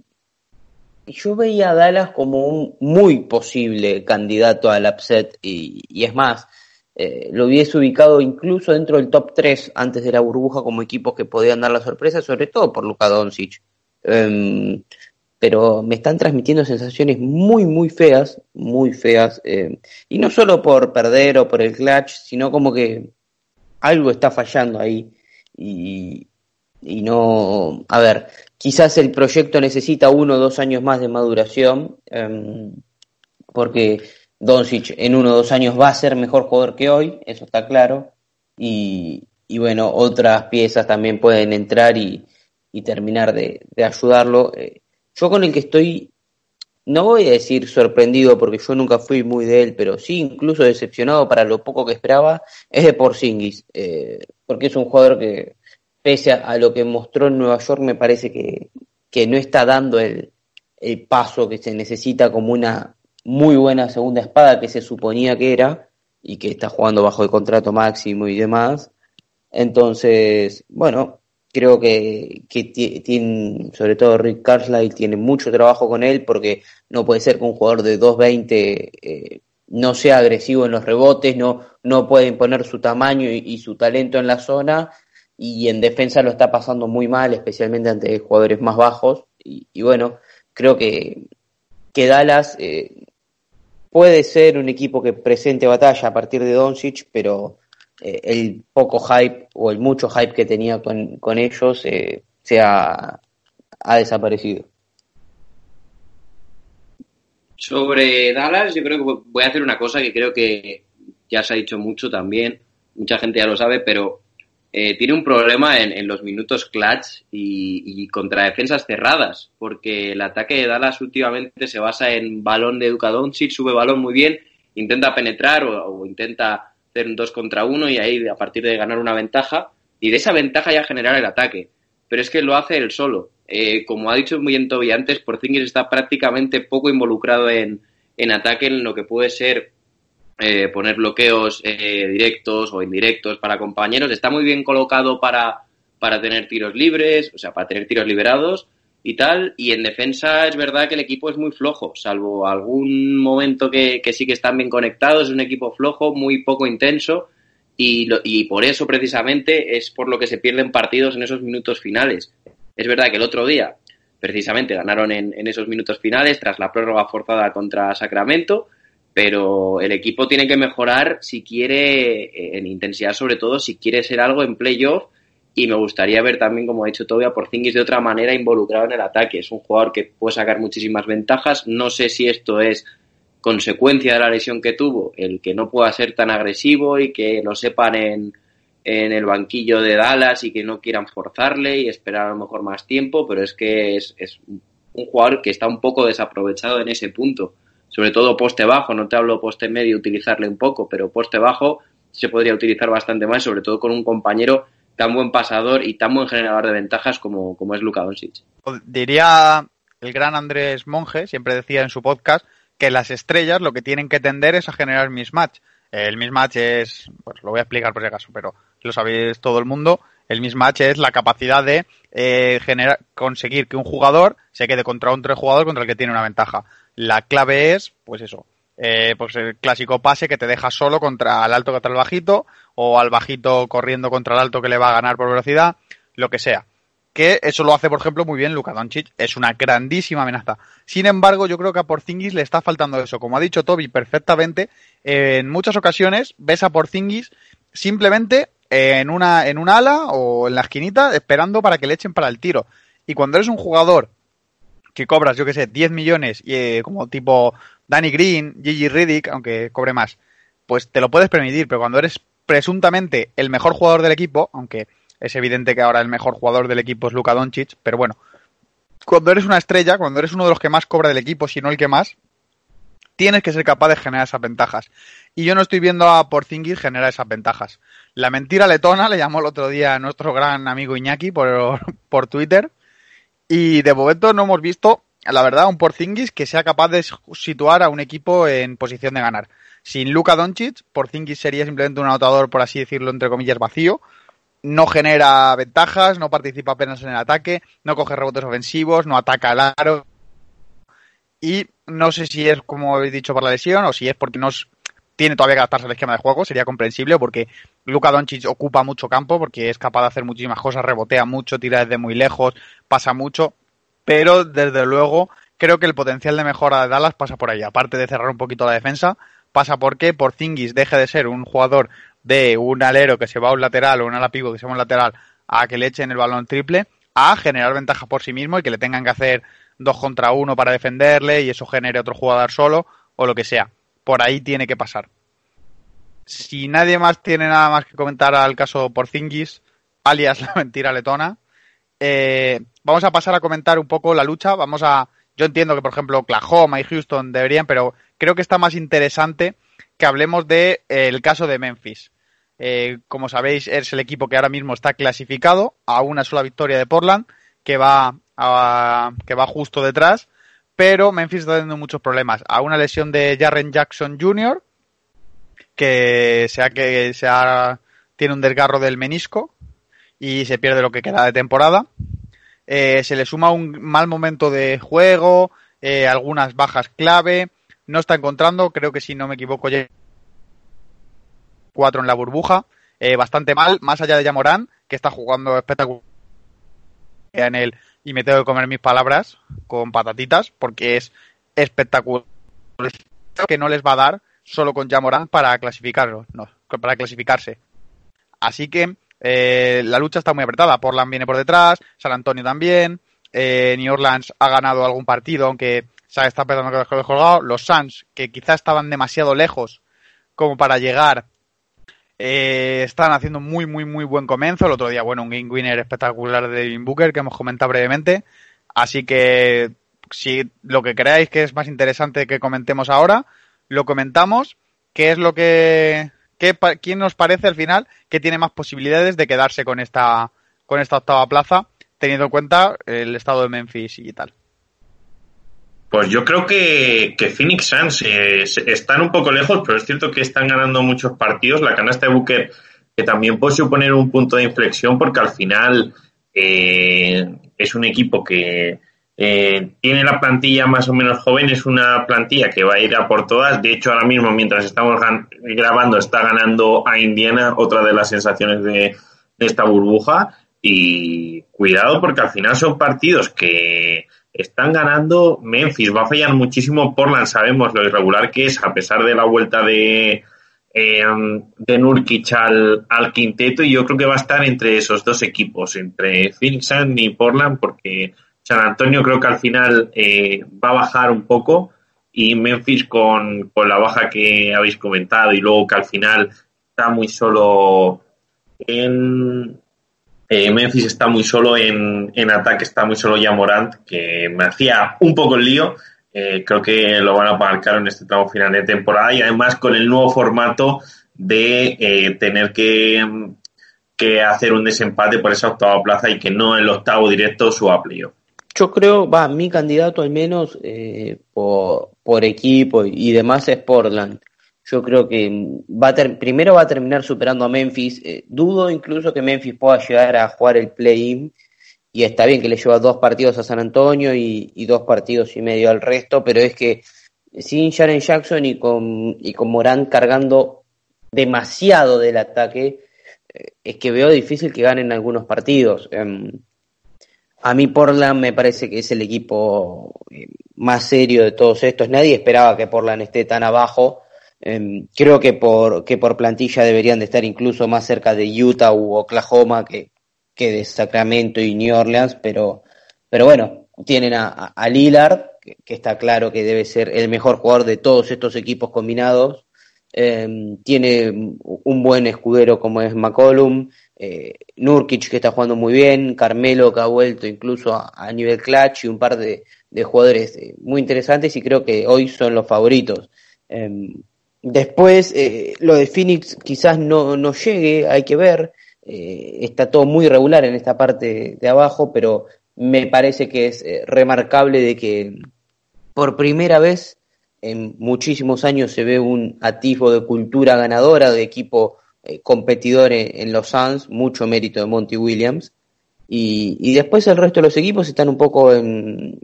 yo veía a Dallas como un muy posible candidato al upset y, y es más, eh, lo hubiese ubicado incluso dentro del top 3 antes de la burbuja como equipos que podían dar la sorpresa, sobre todo por Luka Doncic. Eh, pero me están transmitiendo sensaciones muy, muy feas, muy feas, eh, y no solo por perder o por el clutch, sino como que algo está fallando ahí, y, y no, a ver, quizás el proyecto necesita uno o dos años más de maduración, eh, porque Doncic en uno o dos años va a ser mejor jugador que hoy, eso está claro, y, y bueno, otras piezas también pueden entrar y, y terminar de, de ayudarlo. Eh, yo con el que estoy, no voy a decir sorprendido porque yo nunca fui muy de él, pero sí incluso decepcionado para lo poco que esperaba, es de Porzingis, eh, porque es un jugador que, pese a, lo que mostró en Nueva York, me parece que, que no está dando el, el paso que se necesita como una muy buena segunda espada que se suponía que era y que está jugando bajo el contrato máximo y demás. Entonces, bueno, creo que, que tiene, sobre todo Rick Carlisle tiene mucho trabajo con él porque no puede ser que un jugador de 2.20 eh, no sea agresivo en los rebotes, no, no puede imponer su tamaño y, su talento en la zona y en defensa lo está pasando muy mal, especialmente ante jugadores más bajos y, y bueno, creo que, que Dallas eh, puede ser un equipo que presente batalla a partir de Doncic, pero eh, el poco hype o el mucho hype que tenía con, con ellos eh, se ha, ha, desaparecido. Sobre Dallas, yo creo que voy a hacer una cosa que creo que ya se ha dicho mucho también, mucha gente ya lo sabe, pero eh, tiene un problema en, en los minutos clutch y, contra defensas cerradas, porque el ataque de Dallas últimamente se basa en balón de Doncic, sube balón muy bien, intenta penetrar o intenta hacer un 2 contra 1 y ahí a partir de ganar una ventaja y de esa ventaja ya generar el ataque. Pero es que lo hace él solo. Eh, como ha dicho muy Toby antes, Porzingis está prácticamente poco involucrado en, en ataque en lo que puede ser eh, poner bloqueos eh, directos o indirectos para compañeros. Está muy bien colocado para, para tener tiros libres, o sea, para tener tiros liberados y tal. Y en defensa es verdad que el equipo es muy flojo, salvo algún momento que, que sí que están bien conectados. Es un equipo flojo, muy poco intenso. Y, lo, y por eso precisamente es por lo que se pierden partidos en esos minutos finales. Es verdad que el otro día precisamente ganaron en, en esos minutos finales tras la prórroga forzada contra Sacramento, pero el equipo tiene que mejorar si quiere, eh, en intensidad sobre todo, si quiere ser algo en playoff y me gustaría ver también, como ha dicho Toby, Porzingis de otra manera involucrado en el ataque. Es un jugador que puede sacar muchísimas ventajas. No sé si esto es consecuencia de la lesión que tuvo, el que no pueda ser tan agresivo y que lo sepan en, en el banquillo de Dallas y que no quieran forzarle y esperar a lo mejor más tiempo, pero es que es, es un jugador que está un poco desaprovechado en ese punto. Sobre todo poste bajo, no te hablo poste medio, utilizarle un poco, pero poste bajo se podría utilizar bastante más, sobre todo con un compañero tan buen pasador y tan buen generador de ventajas como, como es Luka Doncic. Diría el gran Andrés Monge, siempre decía en su podcast, que las estrellas lo que tienen que tender es a generar mismatch. El mismatch es, pues lo voy a explicar por si acaso, pero lo sabéis todo el mundo. El mismatch es la capacidad de eh, generar, conseguir que un jugador se quede contra tres jugador contra el que tiene una ventaja. La clave es, pues eso, Eh, pues el clásico pase que te deja solo contra el alto contra el bajito o al bajito corriendo contra el alto que le va a ganar por velocidad, lo que sea. Que eso lo hace, por ejemplo, muy bien Luka Doncic. Es una grandísima amenaza. Sin embargo, yo creo que a Porzingis le está faltando eso. Como ha dicho Toby perfectamente, en muchas ocasiones ves a Porzingis simplemente en una, en una ala o en la esquinita esperando para que le echen para el tiro. Y cuando eres un jugador que cobras, yo que sé, 10 millones, y, eh, como tipo Danny Green, Gigi Riddick, aunque cobre más, pues te lo puedes permitir, pero cuando eres presuntamente el mejor jugador del equipo, aunque es evidente que ahora el mejor jugador del equipo es Luka Doncic, pero bueno, cuando eres una estrella, cuando eres uno de los que más cobra del equipo, si no el que más, tienes que ser capaz de generar esas ventajas. Y yo no estoy viendo a Porzingis generar esas ventajas. La mentira letona le llamó el otro día a nuestro gran amigo Iñaki por, <laughs> por Twitter, y de momento no hemos visto, la verdad, un Porzingis que sea capaz de situar a un equipo en posición de ganar. Sin Luka Doncic, Porzingis sería simplemente un anotador, por así decirlo, entre comillas, vacío. No genera ventajas, no participa apenas en el ataque, no coge rebotes ofensivos, no ataca al aro. Y no sé si es, como habéis dicho, por la lesión o si es porque no tiene todavía que adaptarse al esquema de juego, sería comprensible porque Luka Doncic ocupa mucho campo porque es capaz de hacer muchísimas cosas, rebotea mucho, tira desde muy lejos, pasa mucho, pero desde luego creo que el potencial de mejora de Dallas pasa por ahí, aparte de cerrar un poquito la defensa, pasa porque Porzingis deje de ser un jugador de un alero que se va a un lateral o un ala pivo que se va a un lateral a que le echen el balón triple, a generar ventaja por sí mismo y que le tengan que hacer dos contra uno para defenderle y eso genere otro jugador solo o lo que sea por ahí tiene que pasar. Si nadie más tiene nada más que comentar al caso Porzingis, alias la mentira letona, eh, vamos a pasar a comentar un poco la lucha. Vamos a, yo entiendo que por ejemplo Oklahoma y Houston deberían, pero creo que está más interesante que hablemos del de, caso de Memphis. Eh, como sabéis, es el equipo que ahora mismo está clasificado a una sola victoria de Portland, que va, a, que va justo detrás pero Memphis está teniendo muchos problemas. A una lesión de Jarren Jackson Jr., que sea que sea, tiene un desgarro del menisco y se pierde lo que queda de temporada. Eh, se le suma un mal momento de juego, eh, algunas bajas clave. No está encontrando, creo que si no me equivoco, ya cuatro en la burbuja. Eh, bastante mal, más allá de Yamorán, que está jugando espectacular en el y me tengo que comer mis palabras con patatitas porque es espectacular que no les va a dar solo con Jamoran para clasificarlo, no, para clasificarse. Así que eh, la lucha está muy apretada. Portland viene por detrás, San Antonio también, eh, New Orleans ha ganado algún partido, aunque se está empezando a colgado. Los Suns, que quizás estaban demasiado lejos como para llegar eh, están haciendo muy, muy, muy buen comienzo. El otro día, bueno, un game winner espectacular de Devin Booker que hemos comentado brevemente. Así que si lo que creáis que es más interesante que comentemos ahora, lo comentamos. ¿Qué es lo que, qué, quién nos parece al final que tiene más posibilidades de quedarse con esta, con esta octava plaza, teniendo en cuenta el estado de Memphis y tal? Pues yo creo que, que Phoenix Suns eh, están un poco lejos, pero es cierto que están ganando muchos partidos. La canasta de Booker que también puede suponer un punto de inflexión porque al final eh, es un equipo que eh, tiene la plantilla más o menos joven, es una plantilla que va a ir a por todas. De hecho, ahora mismo, mientras estamos grabando, está ganando a Indiana, otra de las sensaciones de, de esta burbuja. Y cuidado porque al final son partidos que están ganando Memphis, va a fallar muchísimo Portland, sabemos lo irregular que es, a pesar de la vuelta de, eh, de Nurkic al, quinteto, y yo creo que va a estar entre esos dos equipos, entre Phoenix y Portland, porque San Antonio creo que al final eh, va a bajar un poco, y Memphis con, con la baja que habéis comentado, y luego que al final está muy solo en, eh, Memphis está muy solo en, ataque, está muy solo ya Morant, que me hacía un poco el lío. Eh, creo que lo van a pagar en este tramo final de temporada y además con el nuevo formato de eh, tener que, que, hacer un desempate por esa octava plaza y que no el octavo directo su playoff. Yo creo, va, mi candidato al menos por, por equipo y demás es Portland. Yo creo que va a primero va a terminar superando a Memphis. Eh, dudo incluso que Memphis pueda llegar a jugar el play-in. Y está bien que le lleva dos partidos a San Antonio y, dos partidos y medio al resto, pero es que sin Sharon Jackson y con, y con Morán cargando demasiado del ataque, eh, es que veo difícil que ganen algunos partidos. Em, a mí Portland me parece que es el equipo eh, más serio de todos estos. Nadie esperaba que Portland esté tan abajo. Em, creo que por, que por plantilla deberían de estar incluso más cerca de Utah u Oklahoma que, que de Sacramento y New Orleans, pero, pero bueno, tienen a, a Lillard, que, está claro que debe ser el mejor jugador de todos estos equipos combinados. Em, tiene un buen escudero como es McCollum, eh, Nurkic que está jugando muy bien, Carmelo que ha vuelto incluso a, nivel clutch y un par de, jugadores eh, muy interesantes y creo que hoy son los favoritos. Em, después, eh, lo de Phoenix quizás no, no llegue, hay que ver, está todo muy regular en esta parte de abajo, pero me parece que es remarcable de que por primera vez en muchísimos años se ve un atisbo de cultura ganadora, de equipo eh, competidor en, los Suns, mucho mérito de Monty Williams. Y, después el resto de los equipos están un poco en,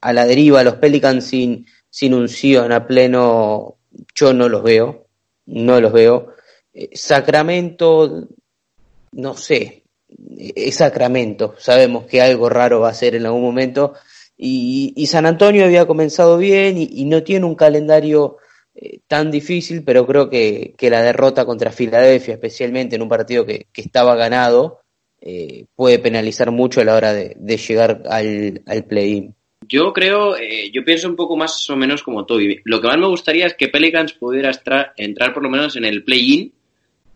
a, la deriva. Los Pelicans sin, sin un a pleno, yo no los veo. No los veo. Eh, Sacramento, no sé, es Sacramento. Sabemos que algo raro va a ser en algún momento y, San Antonio había comenzado bien y, no tiene un calendario eh, tan difícil, pero creo que, la derrota contra Filadelfia, especialmente en un partido que, estaba ganado, eh, puede penalizar mucho a la hora de, llegar al, play-in. Yo creo, eh, yo pienso un poco más o menos como Toby. Lo que más me gustaría es que Pelicans pudiera entrar por lo menos en el play-in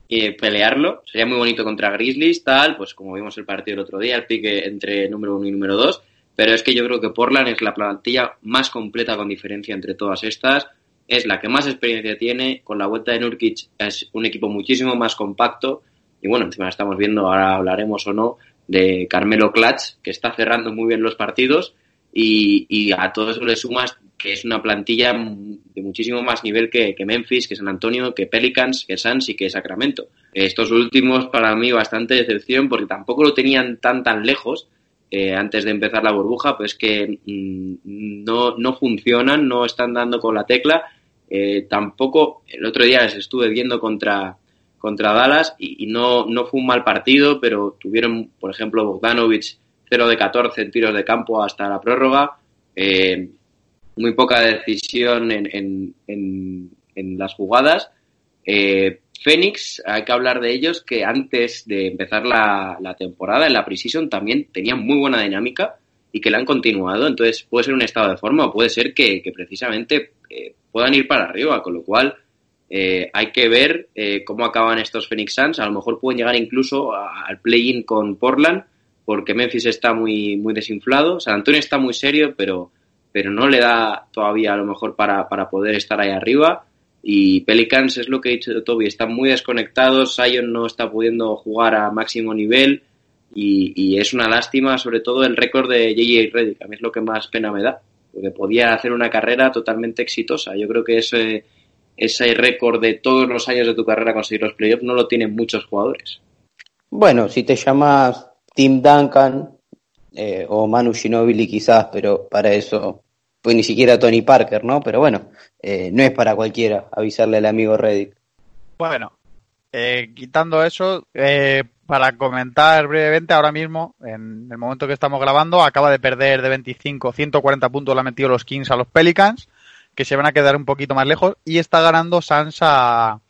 y pelearlo. Sería muy bonito contra Grizzlies, tal, pues como vimos el partido el otro día, el pique entre número uno y número dos pero es que yo creo que Portland es la plantilla más completa con diferencia entre todas estas. Es la que más experiencia tiene. Con la vuelta de Nurkic es un equipo muchísimo más compacto. Y bueno, encima estamos viendo, ahora hablaremos o no, de Carmelo Clutch, que está cerrando muy bien los partidos. Y, a todo eso le sumas que es una plantilla de muchísimo más nivel que, Memphis, que San Antonio, que Pelicans, que Suns y que Sacramento. Estos últimos para mí bastante decepción porque tampoco lo tenían tan tan lejos eh, antes de empezar la burbuja, pues que mm, no, no funcionan, no están dando con la tecla. Eh, tampoco, el otro día les estuve viendo contra, contra Dallas y, no, no fue un mal partido, pero tuvieron, por ejemplo, Bogdanovich 0 de 14 en tiros de campo hasta la prórroga. Eh, muy poca decisión en, en, en, las jugadas. Eh, Phoenix, hay que hablar de ellos, que antes de empezar la, temporada, en la preseason, también tenían muy buena dinámica y que la han continuado. Entonces, puede ser un estado de forma o puede ser que, precisamente eh, puedan ir para arriba, con lo cual eh, hay que ver cómo acaban estos Phoenix Suns. A lo mejor pueden llegar incluso al play-in con Portland, porque Memphis está muy, muy desinflado. San Antonio está muy serio, pero, pero no le da todavía a lo mejor para, para poder estar ahí arriba. Y Pelicans es lo que ha dicho Toby, están muy desconectados, Sion no está pudiendo jugar a máximo nivel y, es una lástima sobre todo el récord de J.J. Redick, a mí es lo que más pena me da, porque podía hacer una carrera totalmente exitosa. Yo creo que ese, ese récord de todos los años de tu carrera conseguir los playoffs no lo tienen muchos jugadores. Bueno, si te llamas Tim Duncan eh, o Manu Ginobili quizás, pero para eso pues ni siquiera Tony Parker, ¿no? Pero bueno, eh, no es para cualquiera avisarle al amigo Reddick. Bueno, eh, quitando eso, eh, para comentar brevemente, ahora mismo, en el momento que estamos grabando, acaba de perder de 25, 140 puntos, le ha metido los Kings a los Pelicans, que se van a quedar un poquito más lejos, y está ganando Sansa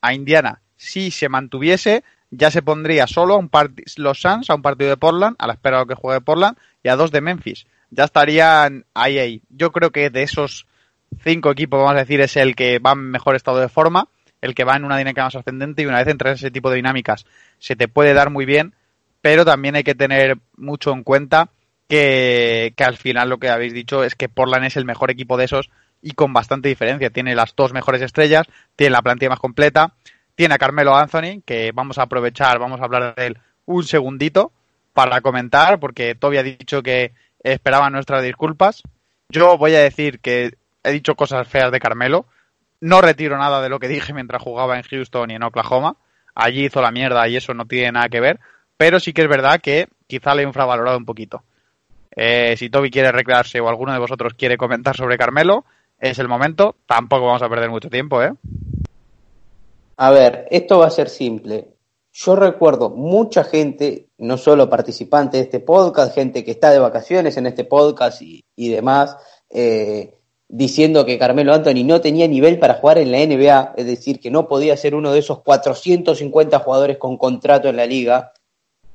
a, Indiana. Si se mantuviese, ya se pondría solo un los Suns a un partido de Portland, a la espera de lo que juegue Portland, y a dos de Memphis ya estarían ahí, ahí. Yo creo que de esos cinco equipos, vamos a decir, es el que va en mejor estado de forma, el que va en una dinámica más ascendente y una vez entras en ese tipo de dinámicas se te puede dar muy bien, pero también hay que tener mucho en cuenta que, que al final lo que habéis dicho es que Portland es el mejor equipo de esos y con bastante diferencia. Tiene las dos mejores estrellas, tiene la plantilla más completa, tiene a Carmelo Anthony, que vamos a aprovechar, vamos a hablar de él un segundito para comentar, porque Toby ha dicho que esperaba nuestras disculpas. Yo voy a decir que he dicho cosas feas de Carmelo. No retiro nada de lo que dije mientras jugaba en Houston y en Oklahoma. Allí hizo la mierda y eso no tiene nada que ver. Pero sí que es verdad que quizá le he infravalorado un poquito. Eh, si Toby quiere recrearse o alguno de vosotros quiere comentar sobre Carmelo, es el momento. Tampoco vamos a perder mucho tiempo, ¿eh? A ver, esto va a ser simple. Yo recuerdo mucha gente, no solo participantes de este podcast, gente que está de vacaciones en este podcast y, demás, eh, diciendo que Carmelo Anthony no tenía nivel para jugar en la NBA, es decir, que no podía ser uno de esos 450 jugadores con contrato en la liga.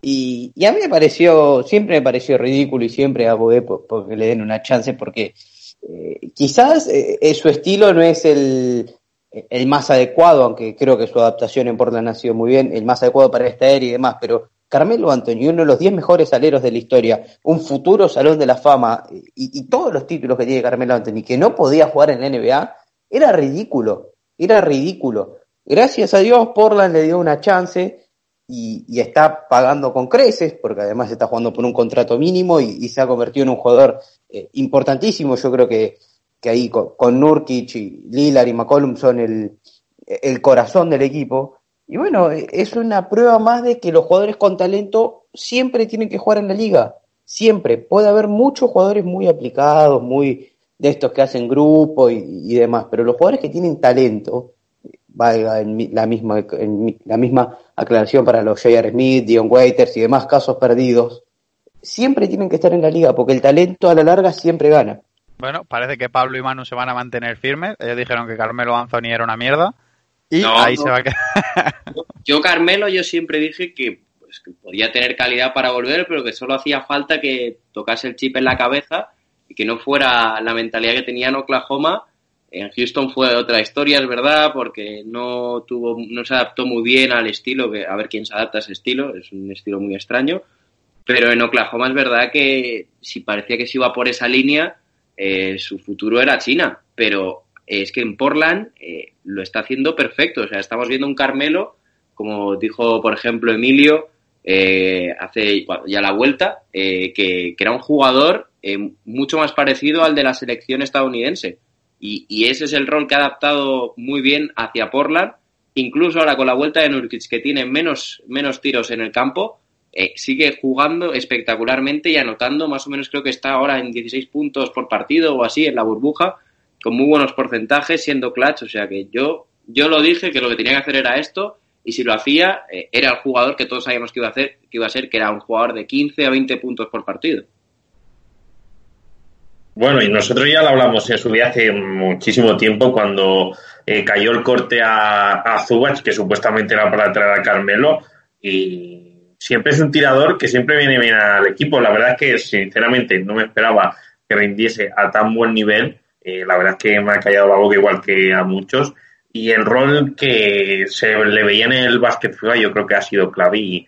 Y, a mí me pareció, siempre me pareció ridículo y siempre abogué porque le den una chance porque eh, quizás eh, su estilo no es el, el más adecuado, aunque creo que su adaptación en Portland ha sido muy bien, el más adecuado para esta era y demás, pero Carmelo Anthony, uno de los 10 mejores aleros de la historia, un futuro salón de la fama y, todos los títulos que tiene Carmelo Anthony, que no podía jugar en la NBA, era ridículo, era ridículo. Gracias a Dios, Portland le dio una chance y, está pagando con creces, porque además está jugando por un contrato mínimo y, se ha convertido en un jugador eh, importantísimo. Yo creo que que ahí con, Nurkic y Lillard y McCollum son el, el corazón del equipo. Y bueno, es una prueba más de que los jugadores con talento siempre tienen que jugar en la liga. Siempre. Puede haber muchos jugadores muy aplicados, muy de estos que hacen grupo y, demás, pero los jugadores que tienen talento, valga en la misma, en la misma aclaración para los J.R. Smith, Dion Waiters y demás casos perdidos, siempre tienen que estar en la liga, porque el talento a la larga siempre gana. Bueno, parece que Pablo y Manu se van a mantener firmes. Ellos dijeron que Carmelo Anthony era una mierda. Y ahí se va a quedar. yo, Carmelo, yo siempre dije pues, que, podía tener calidad para volver, pero que solo hacía falta que tocase el chip en la cabeza y que no fuera la mentalidad que tenía en Oklahoma. En Houston fue otra historia, es verdad, porque no tuvo, no se adaptó muy bien al estilo, que a ver quién se adapta a ese estilo, es un estilo muy extraño. Pero en Oklahoma es verdad que si parecía que se iba por esa línea, eh, su futuro era China, pero es que en Portland eh, lo está haciendo perfecto. O sea, estamos viendo un Carmelo, como dijo, por ejemplo, Emilio, eh, hace ya la vuelta, que, era un jugador mucho más parecido al de la selección estadounidense. Y, ese es el rol que ha adaptado muy bien hacia Portland. Incluso ahora con la vuelta de Nurkic, que tiene menos, menos tiros en el campo, eh, sigue jugando espectacularmente y anotando, más o menos creo que está ahora en 16 puntos por partido o así en la burbuja, con muy buenos porcentajes, siendo clutch, o sea que yo, yo lo dije que lo que tenía que hacer era esto y si lo hacía eh, era el jugador que todos sabíamos que iba a hacer, que iba a ser, que era un jugador de 15 a 20 puntos por partido. Bueno, y nosotros ya lo hablamos en su día hace muchísimo tiempo cuando eh, cayó el corte a, a Zubach, que supuestamente era para traer a Carmelo, y siempre es un tirador que siempre viene bien al equipo. La verdad es que, sinceramente, no me esperaba que rindiese a tan buen nivel. Eh, la verdad es que me ha callado la boca igual que a muchos. Y el rol que se le veía en el básquet yo creo que ha sido clave y,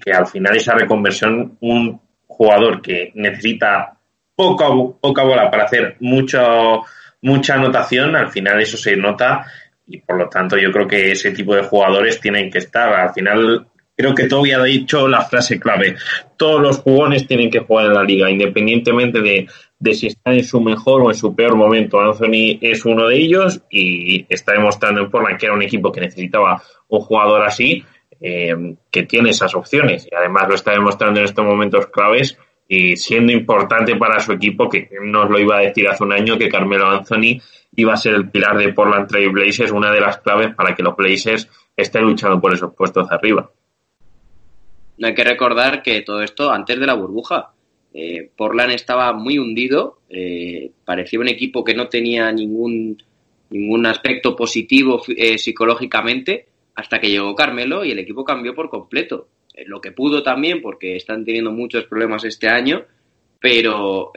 que al final esa reconversión, un jugador que necesita poca, poca bola para hacer mucho, mucha anotación, al final eso se nota y por lo tanto yo creo que ese tipo de jugadores tienen que estar. Al final creo que Toby ha dicho la frase clave. Todos los jugones tienen que jugar en la liga, independientemente de, si están en su mejor o en su peor momento. Anthony es uno de ellos y está demostrando en Portland que era un equipo que necesitaba un jugador así, eh, que tiene esas opciones. Y además lo está demostrando en estos momentos claves y siendo importante para su equipo, que nos lo iba a decir hace un año, que Carmelo Anthony iba a ser el pilar de Portland Trail Blazers, una de las claves para que los Blazers estén luchando por esos puestos arriba. No hay que recordar que todo esto antes de la burbuja. Eh, Portland estaba muy hundido, eh, parecía un equipo que no tenía ningún, ningún aspecto positivo eh, psicológicamente, hasta que llegó Carmelo y el equipo cambió por completo. Eh, lo que pudo también, porque están teniendo muchos problemas este año, pero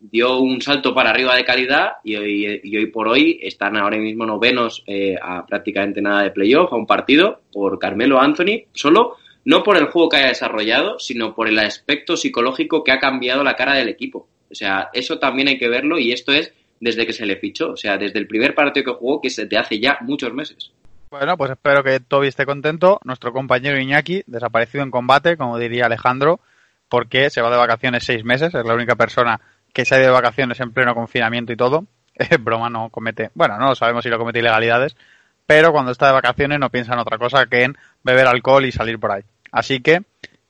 dio un salto para arriba de calidad y hoy, y hoy por hoy están ahora mismo novenos a prácticamente nada de playoff, a un partido por Carmelo Anthony solo no por el juego que haya desarrollado, sino por el aspecto psicológico que ha cambiado la cara del equipo. O sea, eso también hay que verlo y esto es desde que se le fichó, o sea, desde el primer partido que jugó, que se te hace ya muchos meses. Bueno, pues espero que Toby esté contento. Nuestro compañero Iñaki, desaparecido en combate, como diría Alejandro, porque se va de vacaciones seis meses, es la única persona que se ha ido de vacaciones en pleno confinamiento y todo. <laughs> broma, no comete, bueno, no sabemos si lo comete ilegalidades, pero cuando está de vacaciones no piensa en otra cosa que en beber alcohol y salir por ahí. Así que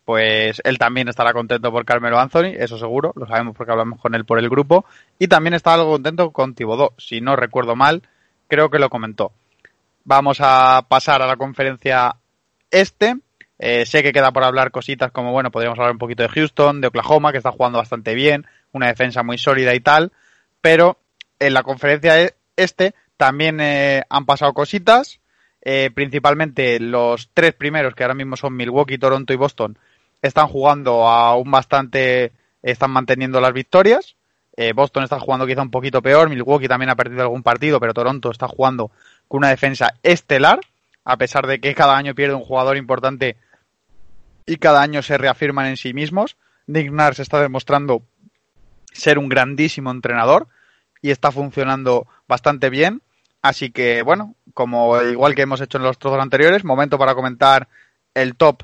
pues él también estará contento por Carmelo Anthony, eso seguro, lo sabemos porque hablamos con él por el grupo, y también está algo contento con Tibodó, si no recuerdo mal, creo que lo comentó. Vamos a pasar a la conferencia este. Eh, sé que queda por hablar cositas como, bueno, podríamos hablar un poquito de Houston, de Oklahoma, que está jugando bastante bien, una defensa muy sólida y tal, pero en la conferencia e-, este también eh, han pasado cositas, eh, principalmente los tres primeros, que ahora mismo son Milwaukee, Toronto y Boston, están jugando aún bastante, están manteniendo las victorias. Eh, Boston está jugando quizá un poquito peor, Milwaukee también ha perdido algún partido, pero Toronto está jugando con una defensa estelar, a pesar de que cada año pierde un jugador importante y cada año se reafirman en sí mismos. Nick Nurse está demostrando ser un grandísimo entrenador y está funcionando bastante bien. Así que, bueno, como igual que hemos hecho en los trozos anteriores, momento para comentar el top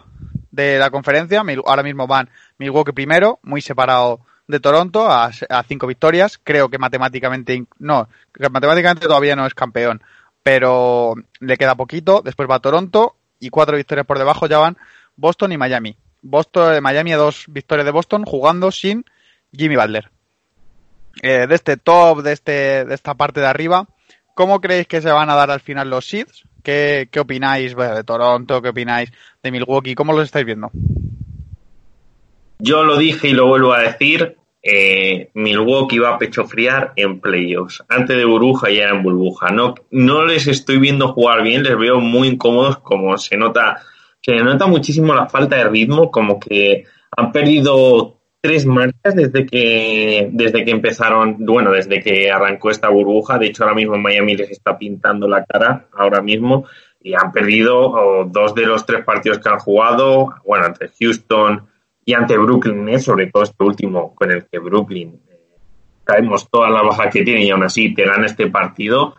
de la conferencia. Ahora mismo van Milwaukee primero, muy separado de Toronto, a, cinco victorias. Creo que matemáticamente, no, matemáticamente todavía no es campeón, pero le queda poquito. Después va Toronto y cuatro victorias por debajo ya van Boston y Miami. Boston, eh, Miami a dos victorias de Boston jugando sin Jimmy Butler. Eh, de este top, de, este, de esta parte de arriba, ¿cómo creéis que se van a dar al final los seeds? ¿Qué, qué opináis de Toronto? ¿Qué opináis de Milwaukee? ¿Cómo los estáis viendo? Yo lo dije y lo vuelvo a decir. Eh, Milwaukee va a pecho friar en playoffs. Antes de burbuja ya en burbuja. No, no les estoy viendo jugar bien, les veo muy incómodos, como se nota, se nota muchísimo la falta de ritmo, como que han perdido tres marcas desde que, desde que empezaron, bueno, desde que arrancó esta burbuja. De hecho, ahora mismo Miami les está pintando la cara, ahora mismo, y han perdido dos de los tres partidos que han jugado, bueno, ante Houston y ante Brooklyn, ¿eh? sobre todo este último, con el que Brooklyn eh, caemos todas las bajas que tiene y aún así te gana este partido.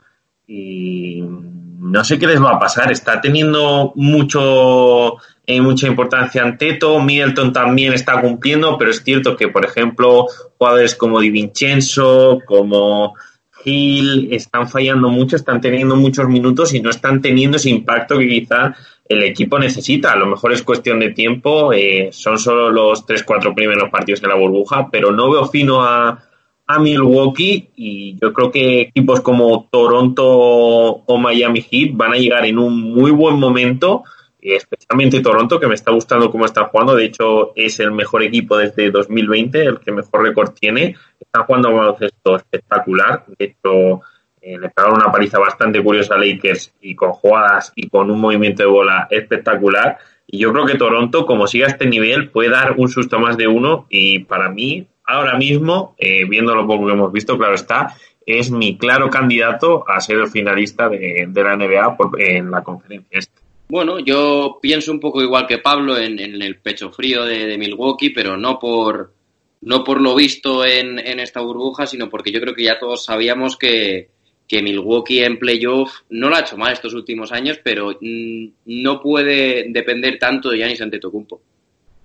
Y no sé qué les va a pasar. Está teniendo mucho mucha importancia en Teto. Middleton también está cumpliendo, pero es cierto que, por ejemplo, jugadores como Di Vincenzo, como Gil, están fallando mucho, están teniendo muchos minutos y no están teniendo ese impacto que quizá el equipo necesita. A lo mejor es cuestión de tiempo, eh, son solo los 3-4 primeros partidos de la burbuja, pero no veo fino a, a Milwaukee y yo creo que equipos como Toronto o Miami Heat van a llegar en un muy buen momento especialmente Toronto, que me está gustando cómo está jugando. De hecho, es el mejor equipo desde 2020, el que mejor récord tiene. Está jugando un baloncesto espectacular. De hecho, eh, le pegaron una paliza bastante curiosa a Lakers y con jugadas y con un movimiento de bola espectacular. Y yo creo que Toronto, como siga este nivel, puede dar un susto más de uno. Y para mí, ahora mismo, eh, viendo lo poco que hemos visto, claro está, es mi claro candidato a ser el finalista de, la NBA en la conferencia este. Bueno, yo pienso un poco igual que Pablo en, el pecho frío de, Milwaukee, pero no por, no por lo visto en, esta burbuja, sino porque yo creo que ya todos sabíamos que, Milwaukee en playoff no lo ha hecho mal estos últimos años, pero mm, no puede depender tanto de Giannis Antetokounmpo.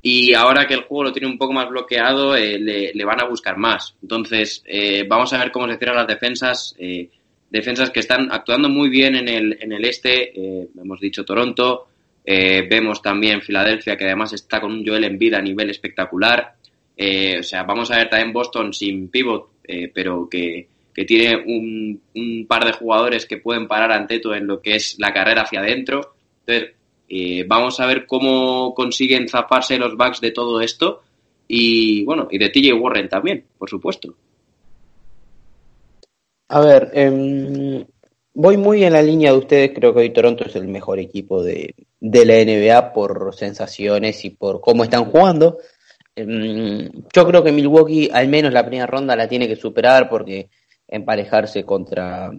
Y ahora que el juego lo tiene un poco más bloqueado, eh, le, van a buscar más. Entonces, eh, vamos a ver cómo se cierran las defensas. Eh, defensas que están actuando muy bien en el, en el este, eh, hemos dicho Toronto, eh, vemos también Filadelfia, que además está con un Joel Embiid a nivel espectacular. Eh, o sea, vamos a ver también Boston sin pivot, pero que, tiene un, un, par de jugadores que pueden parar ante todo en lo que es la carrera hacia adentro. Entonces, vamos a ver cómo consiguen zafarse los Bucks de todo esto. Y bueno, y de TJ Warren también, por supuesto. A ver, em, voy muy en la línea de ustedes. Creo que hoy Toronto es el mejor equipo de, de la NBA por sensaciones y por cómo están jugando. Em, yo creo que Milwaukee, al menos la primera ronda, la tiene que superar porque emparejarse contra,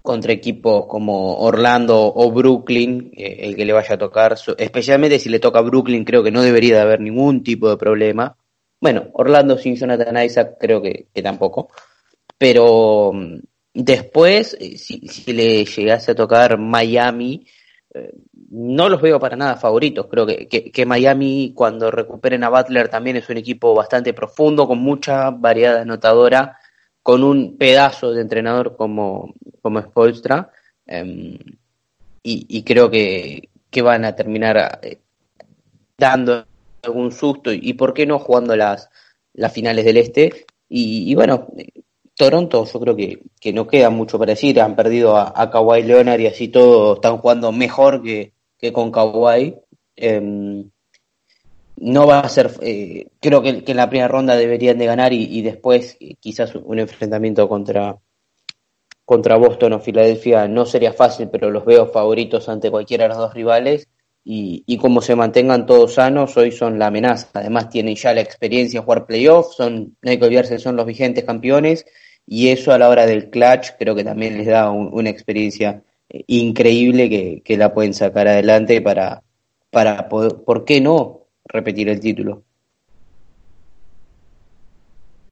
contra equipos como Orlando o Brooklyn, eh, el que le vaya a tocar, especialmente si le toca a Brooklyn, creo que no debería de haber ningún tipo de problema. Bueno, Orlando sin Jonathan Isaac creo que tampoco. Pero mm, después, eh, si, le llegase a tocar Miami, eh, no los veo para nada favoritos. Creo que, que, Miami, cuando recuperen a Butler, también es un equipo bastante profundo, con mucha variedad anotadora, con un pedazo de entrenador como, como Spolstra. Em, y, creo que, que, van a terminar eh, dando algún susto y, por qué no jugando las, las finales del Este. Y, bueno, Toronto yo creo que, que, no queda mucho para decir, han perdido a, a Kawhi Leonard y así todos están jugando mejor que, que con Kawhi. Em, no va a ser, eh, creo que, en la primera ronda deberían de ganar y, después eh, quizás un enfrentamiento contra, contra Boston o Filadelfia no sería fácil, pero los veo favoritos ante cualquiera de los dos rivales y, y como se mantengan todos sanos, hoy son la amenaza. Además tienen ya la experiencia de jugar playoffs, son, no hay que olvidarse, son los vigentes campeones y eso a la hora del clutch creo que también les da una experiencia eh, increíble que, que la pueden sacar adelante para, para poder, ¿por qué no? repetir el título.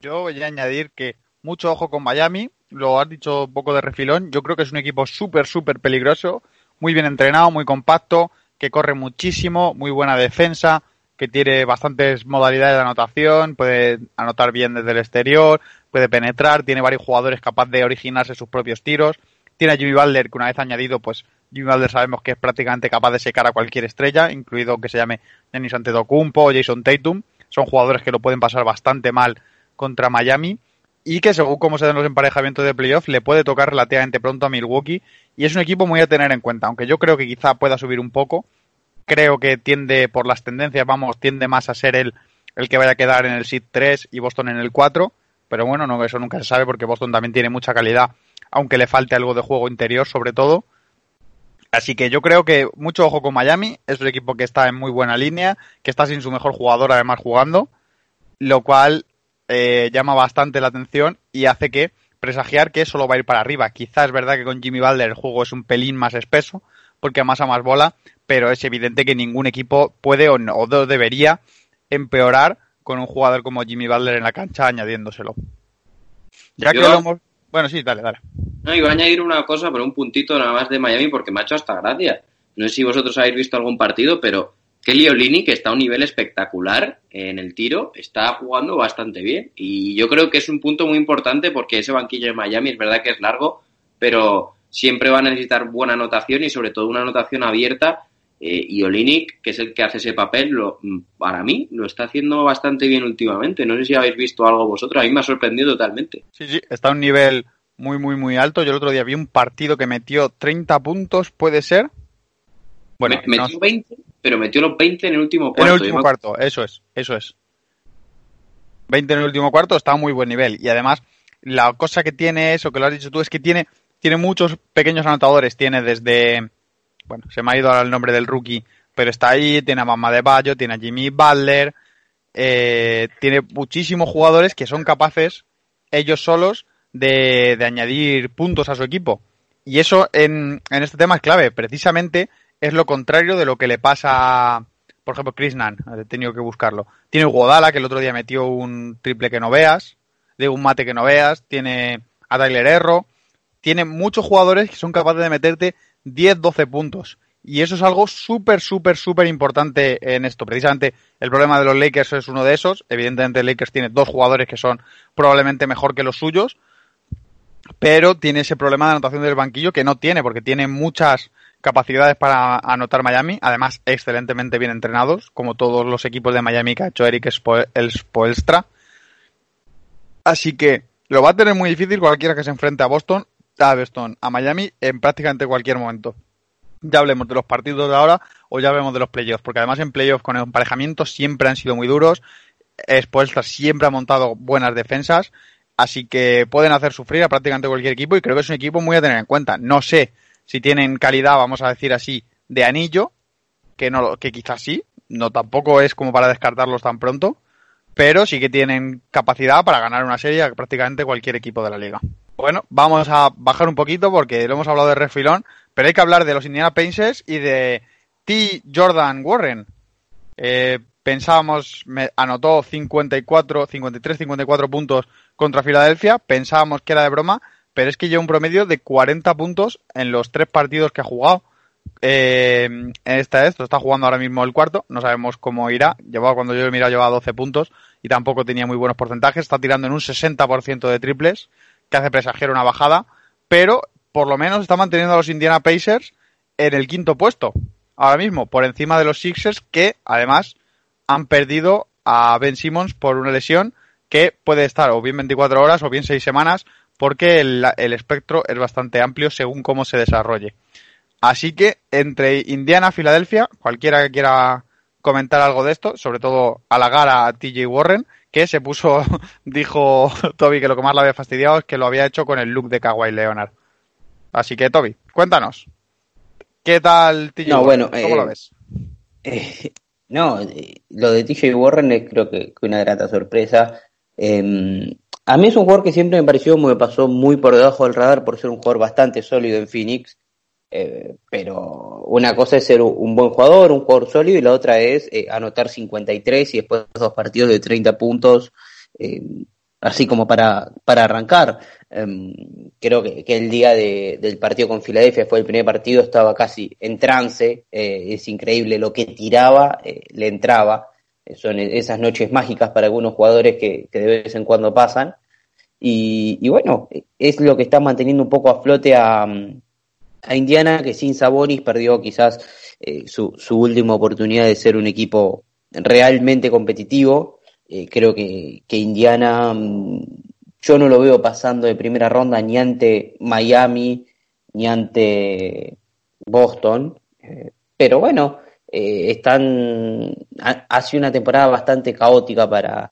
Yo voy a añadir que mucho ojo con Miami, lo has dicho un poco de refilón, yo creo que es un equipo súper, súper peligroso, muy bien entrenado, muy compacto, que corre muchísimo, muy buena defensa, que tiene bastantes modalidades de anotación, puede anotar bien desde el exterior, puede penetrar, tiene varios jugadores capaces de originarse sus propios tiros, tiene a Jimmy Butler que una vez añadido pues Jimmy Butler sabemos que es prácticamente capaz de secar a cualquier estrella, incluido que se llame Dennis Antetokounmpo o Jason Tatum. Son jugadores que lo pueden pasar bastante mal contra Miami y que según cómo se den los emparejamientos de playoff le puede tocar relativamente pronto a Milwaukee y es un equipo muy a tener en cuenta, aunque yo creo que quizá pueda subir un poco. Creo que tiende por las tendencias, vamos, tiende más a ser el, el que vaya a quedar en el seed 3 y Boston en el 4, pero bueno, no eso nunca se sabe porque Boston también tiene mucha calidad, aunque le falte algo de juego interior sobre todo. Así que yo creo que mucho ojo con Miami, es un equipo que está en muy buena línea, que está sin su mejor jugador además jugando, lo cual eh, llama bastante la atención y hace que presagiar que solo va a ir para arriba. Quizás es verdad que con Jimmy Butler el juego es un pelín más espeso, porque a más bola, pero es evidente que ningún equipo puede o, no, debería empeorar con un jugador como Jimmy Butler en la cancha añadiéndoselo. Ya que lo hemos bueno, sí, dale, dale. No, iba a añadir una cosa, pero un puntito nada más de Miami porque me ha hecho hasta gracia. No sé si vosotros habéis visto algún partido, pero Kelly Olini, que está a un nivel espectacular en el tiro, está jugando bastante bien. Y yo creo que es un punto muy importante porque ese banquillo de Miami es verdad que es largo, pero siempre va a necesitar buena anotación y sobre todo una anotación abierta eh, y Olinik, que es el que hace ese papel, lo, para mí lo está haciendo bastante bien últimamente. No sé si habéis visto algo vosotros, a mí me ha sorprendido totalmente. Sí, sí, está a un nivel muy, muy, muy alto. Yo el otro día vi un partido que metió 30 puntos, ¿puede ser? Bueno, metió 20, pero metió los 20 en el último cuarto. En el último cuarto, eso es, eso es. 20 en el último cuarto está a muy buen nivel. Y además, la cosa que tiene eso, que lo has dicho tú, es que tiene, tiene muchos pequeños anotadores. Tiene desde bueno, se me ha ido el nombre del rookie, pero está ahí, tiene a Mamá de Bayo, tiene a Jimmy Butler, eh, tiene muchísimos jugadores que son capaces, ellos solos, de, añadir puntos a su equipo. Y eso en, en, este tema es clave, precisamente es lo contrario de lo que le pasa a, por ejemplo, Chris Nunn, he tenido que buscarlo. Tiene Guadala, que el otro día metió un triple que no veas, de un mate que no veas, tiene a Tyler Erro, tiene muchos jugadores que son capaces de meterte 10-12 puntos. Y eso es algo súper, súper, súper importante en esto. Precisamente el problema de los Lakers es uno de esos. Evidentemente Lakers tiene dos jugadores que son probablemente mejor que los suyos, pero tiene ese problema de anotación del banquillo que no tiene, porque tiene muchas capacidades para anotar Miami, además excelentemente bien entrenados, como todos los equipos de Miami que ha hecho Eric Spoelstra. Así que lo va a tener muy difícil cualquiera que se enfrente a Boston Boston, a Miami en prácticamente cualquier momento. Ya hablemos de los partidos de ahora o ya hablemos de los playoffs, porque además en playoffs con el emparejamiento siempre han sido muy duros. Spoelstra siempre ha montado buenas defensas, así que pueden hacer sufrir a prácticamente cualquier equipo y creo que es un equipo muy a tener en cuenta. No sé si tienen calidad, vamos a decir así, de anillo, que no que quizás sí, no tampoco es como para descartarlos tan pronto, pero sí que tienen capacidad para ganar una serie a prácticamente cualquier equipo de la liga. Bueno, vamos a bajar un poquito porque lo hemos hablado de refilón, pero hay que hablar de los Indiana Pacers y de T. Jordan Warren. Eh, pensábamos, me anotó 54, 53, 54 puntos contra Filadelfia, pensábamos que era de broma, pero es que lleva un promedio de 40 puntos en los tres partidos que ha jugado. Eh, esta esto está jugando ahora mismo el cuarto, no sabemos cómo irá. Llevaba cuando yo he mirado llevaba 12 puntos y tampoco tenía muy buenos porcentajes, está tirando en un 60% de triples que hace presagiar una bajada, pero por lo menos está manteniendo a los Indiana Pacers en el quinto puesto, ahora mismo, por encima de los Sixers, que además han perdido a Ben Simmons por una lesión que puede estar o bien 24 horas o bien 6 semanas porque el, espectro es bastante amplio según cómo se desarrolle. Así que entre Indiana y Filadelfia, cualquiera que quiera comentar algo de esto, sobre todo halagar a TJ Warren, que se puso, <laughs> dijo Toby que lo que más le había fastidiado es que lo había hecho con el look de Kawhi Leonard. Así que Toby, cuéntanos. ¿Qué tal TJ no, Warren? Bueno, ¿Cómo lo eh, ves? Eh, no, eh, lo de TJ Warren es creo que, una grata sorpresa. Em, a mí es un jugador que siempre me pareció, me pasó muy por debajo del radar por ser un jugador bastante sólido en Phoenix. Pero una cosa es ser un buen jugador, un jugador sólido, y la otra es anotar 53 y después dos partidos de 30 puntos así como para, para arrancar. Em, creo que, el día del partido con Filadelfia fue el primer partido, estaba casi en trance, eh, es increíble lo que tiraba, eh, le entraba. Son esas noches mágicas para algunos jugadores que, de vez en cuando pasan. Y, bueno, es lo que está manteniendo un poco a flote a, a Indiana, que sin Sabonis perdió quizás eh, su, su última oportunidad de ser un equipo realmente competitivo. Eh, creo que, que Indiana, mm, yo no lo veo pasando de primera ronda ni ante Miami, ni ante Boston. Eh, pero bueno, están, hace una temporada bastante caótica para,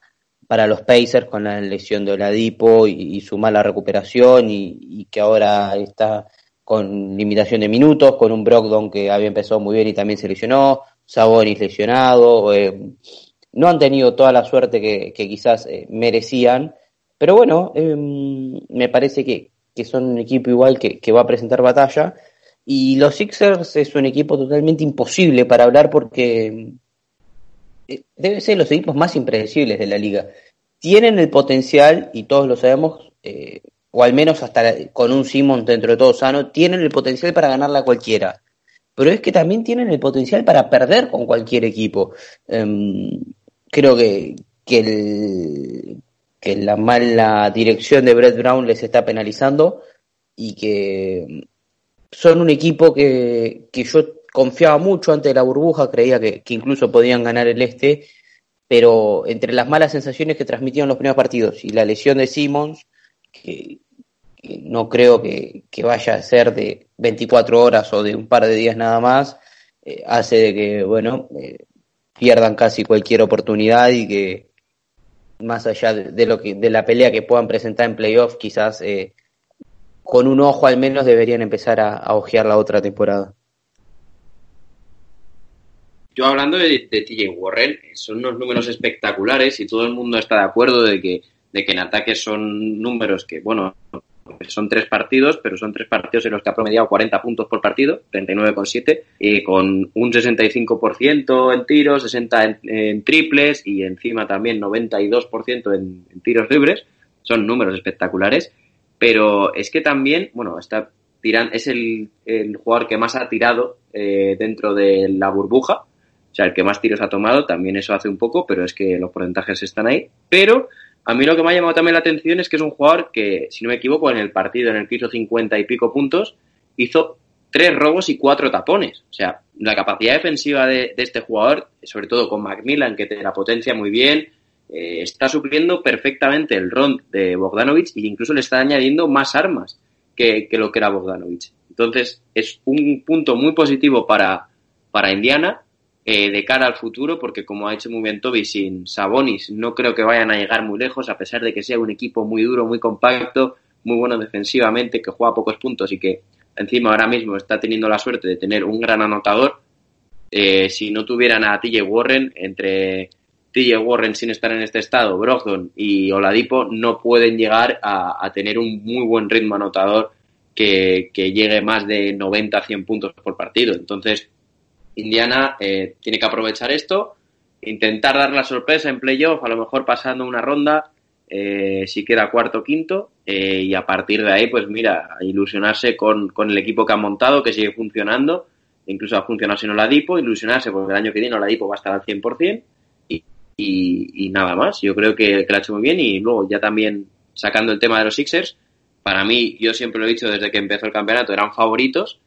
para los Pacers con la lesión de Oladipo y, su mala recuperación y, que ahora está con limitación de minutos, con un Brogdon que había empezado muy bien y también se lesionó, Sabonis lesionado, eh, no han tenido toda la suerte que, quizás eh, merecían, pero bueno, em, me parece que, son un equipo igual que, va a presentar batalla. Y los Sixers es un equipo totalmente imposible para hablar porque eh, debe ser los equipos más impredecibles de la liga. Tienen el potencial, y todos lo sabemos, o al menos hasta con un Simon dentro de todo sano, tienen el potencial para ganarla cualquiera. Pero es que también tienen el potencial para perder con cualquier equipo. Em, creo que, que, el, que la mala dirección de Brett Brown les está penalizando y que son un equipo que, que yo confiaba mucho antes de la burbuja, creía que, incluso podían ganar el este, pero entre las malas sensaciones que transmitieron los primeros partidos y la lesión de Simmons, que, no creo que, vaya a ser de 24 horas o de un par de días nada más, eh, hace de que, bueno, eh, pierdan casi cualquier oportunidad y que más allá de, lo que de la pelea que puedan presentar en playoff, quizás eh, con un ojo al menos deberían empezar a, a ojear la otra temporada. Yo hablando de, de TJ Warren, son unos números espectaculares y todo el mundo está de acuerdo de que, de que en ataque son números que, bueno, son tres partidos, pero son tres partidos en los que ha promediado 40 puntos por partido, 39,7, y con un 65% en tiros, 60 en, triples y encima también 92% en, en tiros libres. Son números espectaculares, pero es que también, bueno, está tirando, es el, jugador que más ha tirado eh, dentro de la burbuja, o sea, el que más tiros ha tomado, también eso hace un poco, pero es que los porcentajes están ahí. Pero a mí lo que me ha llamado también la atención es que es un jugador que, si no me equivoco, en el partido en el que hizo 50 y pico puntos, hizo tres robos y cuatro tapones. O sea, la capacidad defensiva de, este jugador, sobre todo con Macmillan, que te la potencia muy bien, eh, está supliendo perfectamente el ron de Bogdanovich e incluso le está añadiendo más armas que, que lo que era Bogdanovich. Entonces, es un punto muy positivo para, para Indiana eh, de cara al futuro, porque como ha hecho muy bien Toby, sin Sabonis no creo que vayan a llegar muy lejos, a pesar de que sea un equipo muy duro, muy compacto, muy bueno defensivamente, que juega pocos puntos y que encima ahora mismo está teniendo la suerte de tener un gran anotador. Eh, si no tuvieran a TJ Warren, entre TJ Warren sin estar en este estado, Brogdon y Oladipo, no pueden llegar a, tener un muy buen ritmo anotador que, que llegue más de 90-100 puntos por partido. Entonces, Indiana eh, tiene que aprovechar esto, intentar dar la sorpresa en playoff, a lo mejor pasando una ronda, eh, si queda cuarto o quinto, eh, y a partir de ahí, pues mira, ilusionarse con, con, el equipo que han montado, que sigue funcionando, incluso ha funcionado sin Oladipo, ilusionarse porque el año que viene Oladipo va a estar al 100%, y, y, y nada más, yo creo que, que lo ha hecho muy bien, y luego ya también sacando el tema de los Sixers, para mí, yo siempre lo he dicho desde que empezó el campeonato, eran favoritos,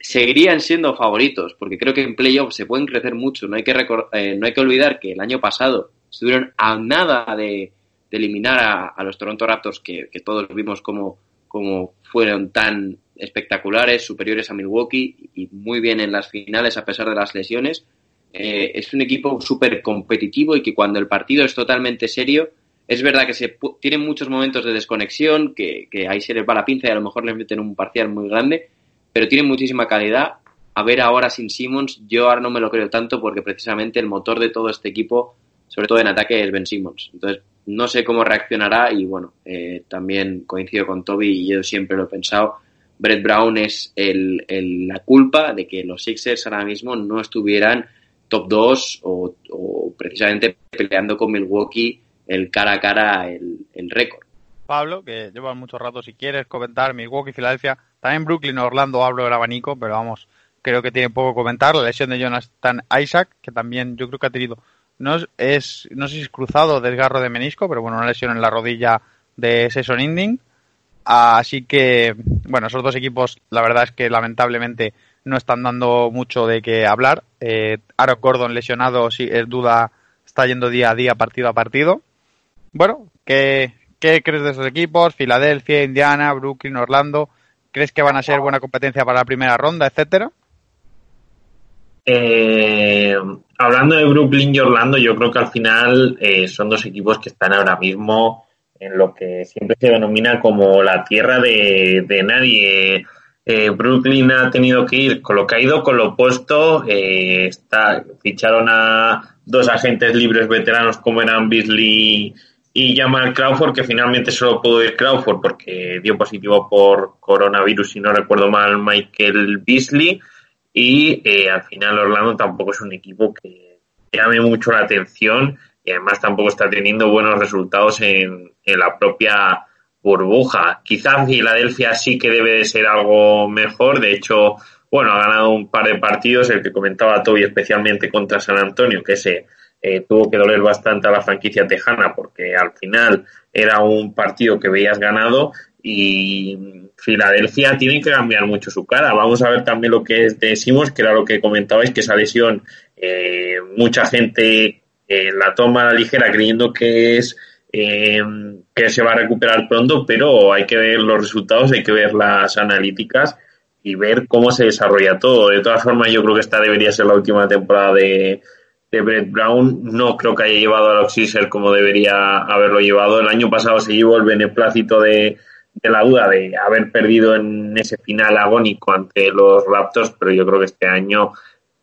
seguirían siendo favoritos, porque creo que en playoffs se pueden crecer mucho. No hay que, eh, no hay que olvidar que el año pasado estuvieron a nada de, eliminar a, los Toronto Raptors, que, todos vimos como, como fueron tan espectaculares, superiores a Milwaukee y muy bien en las finales a pesar de las lesiones. Eh, es un equipo súper competitivo y que cuando el partido es totalmente serio, es verdad que se tienen muchos momentos de desconexión, que, que ahí se les va la pinza y a lo mejor les meten un parcial muy grande, pero tiene muchísima calidad. A ver ahora sin Simmons, yo ahora no me lo creo tanto porque precisamente el motor de todo este equipo, sobre todo en ataque, es Ben Simmons. Entonces, no sé cómo reaccionará y bueno, eh, también coincido con Toby y yo siempre lo he pensado. Brett Brown es el, la culpa de que los Sixers ahora mismo no estuvieran top 2 o, precisamente peleando con Milwaukee el cara a cara el, el récord. Pablo, que lleva mucho rato, si quieres comentar Milwaukee, Filadelfia, también Brooklyn, Orlando, hablo del abanico, pero vamos, creo que tiene poco que comentar. La lesión de Jonathan Isaac, que también yo creo que ha tenido, no es, no sé si es cruzado desgarro de menisco, pero bueno, una lesión en la rodilla de season ending. Así que, bueno, esos dos equipos, la verdad es que lamentablemente no están dando mucho de qué hablar. Eh, Aaron Gordon lesionado, si es duda, está yendo día a día, partido a partido. Bueno, ¿qué, ¿Qué crees de esos equipos? Filadelfia, Indiana, Brooklyn, Orlando. ¿Crees que van a ser buena competencia para la primera ronda, etcétera? Eh, hablando de Brooklyn y Orlando, yo creo que al final eh, son dos equipos que están ahora mismo en lo que siempre se denomina como la tierra de, nadie. Eh, Brooklyn ha tenido que ir con lo que ha ido, con lo opuesto. está, ficharon a dos agentes libres veteranos como eran Beasley y llama al Crawford, que finalmente solo pudo ir Crawford porque dio positivo por coronavirus, si no recuerdo mal, Michael Beasley. Y eh, al final Orlando tampoco es un equipo que llame mucho la atención y además tampoco está teniendo buenos resultados en, en la propia burbuja. Quizás Filadelfia sí que debe de ser algo mejor. De hecho, bueno, ha ganado un par de partidos, el que comentaba Toby especialmente contra San Antonio, que ese eh, tuvo que doler bastante a la franquicia tejana porque al final era un partido que veías ganado y Filadelfia tiene que cambiar mucho su cara. Vamos a ver también lo que decimos, que era lo que comentabais, que esa lesión eh, mucha gente eh, la toma a la ligera creyendo que es que se va a recuperar pronto, pero hay que ver los resultados, hay que ver las analíticas y ver cómo se desarrolla todo. De todas formas, yo creo que esta debería ser la última temporada de, de Brett Brown no creo que haya llevado a los Sixers como debería haberlo llevado. El año pasado se llevó el beneplácito de, de, la duda de haber perdido en ese final agónico ante los Raptors, pero yo creo que este año,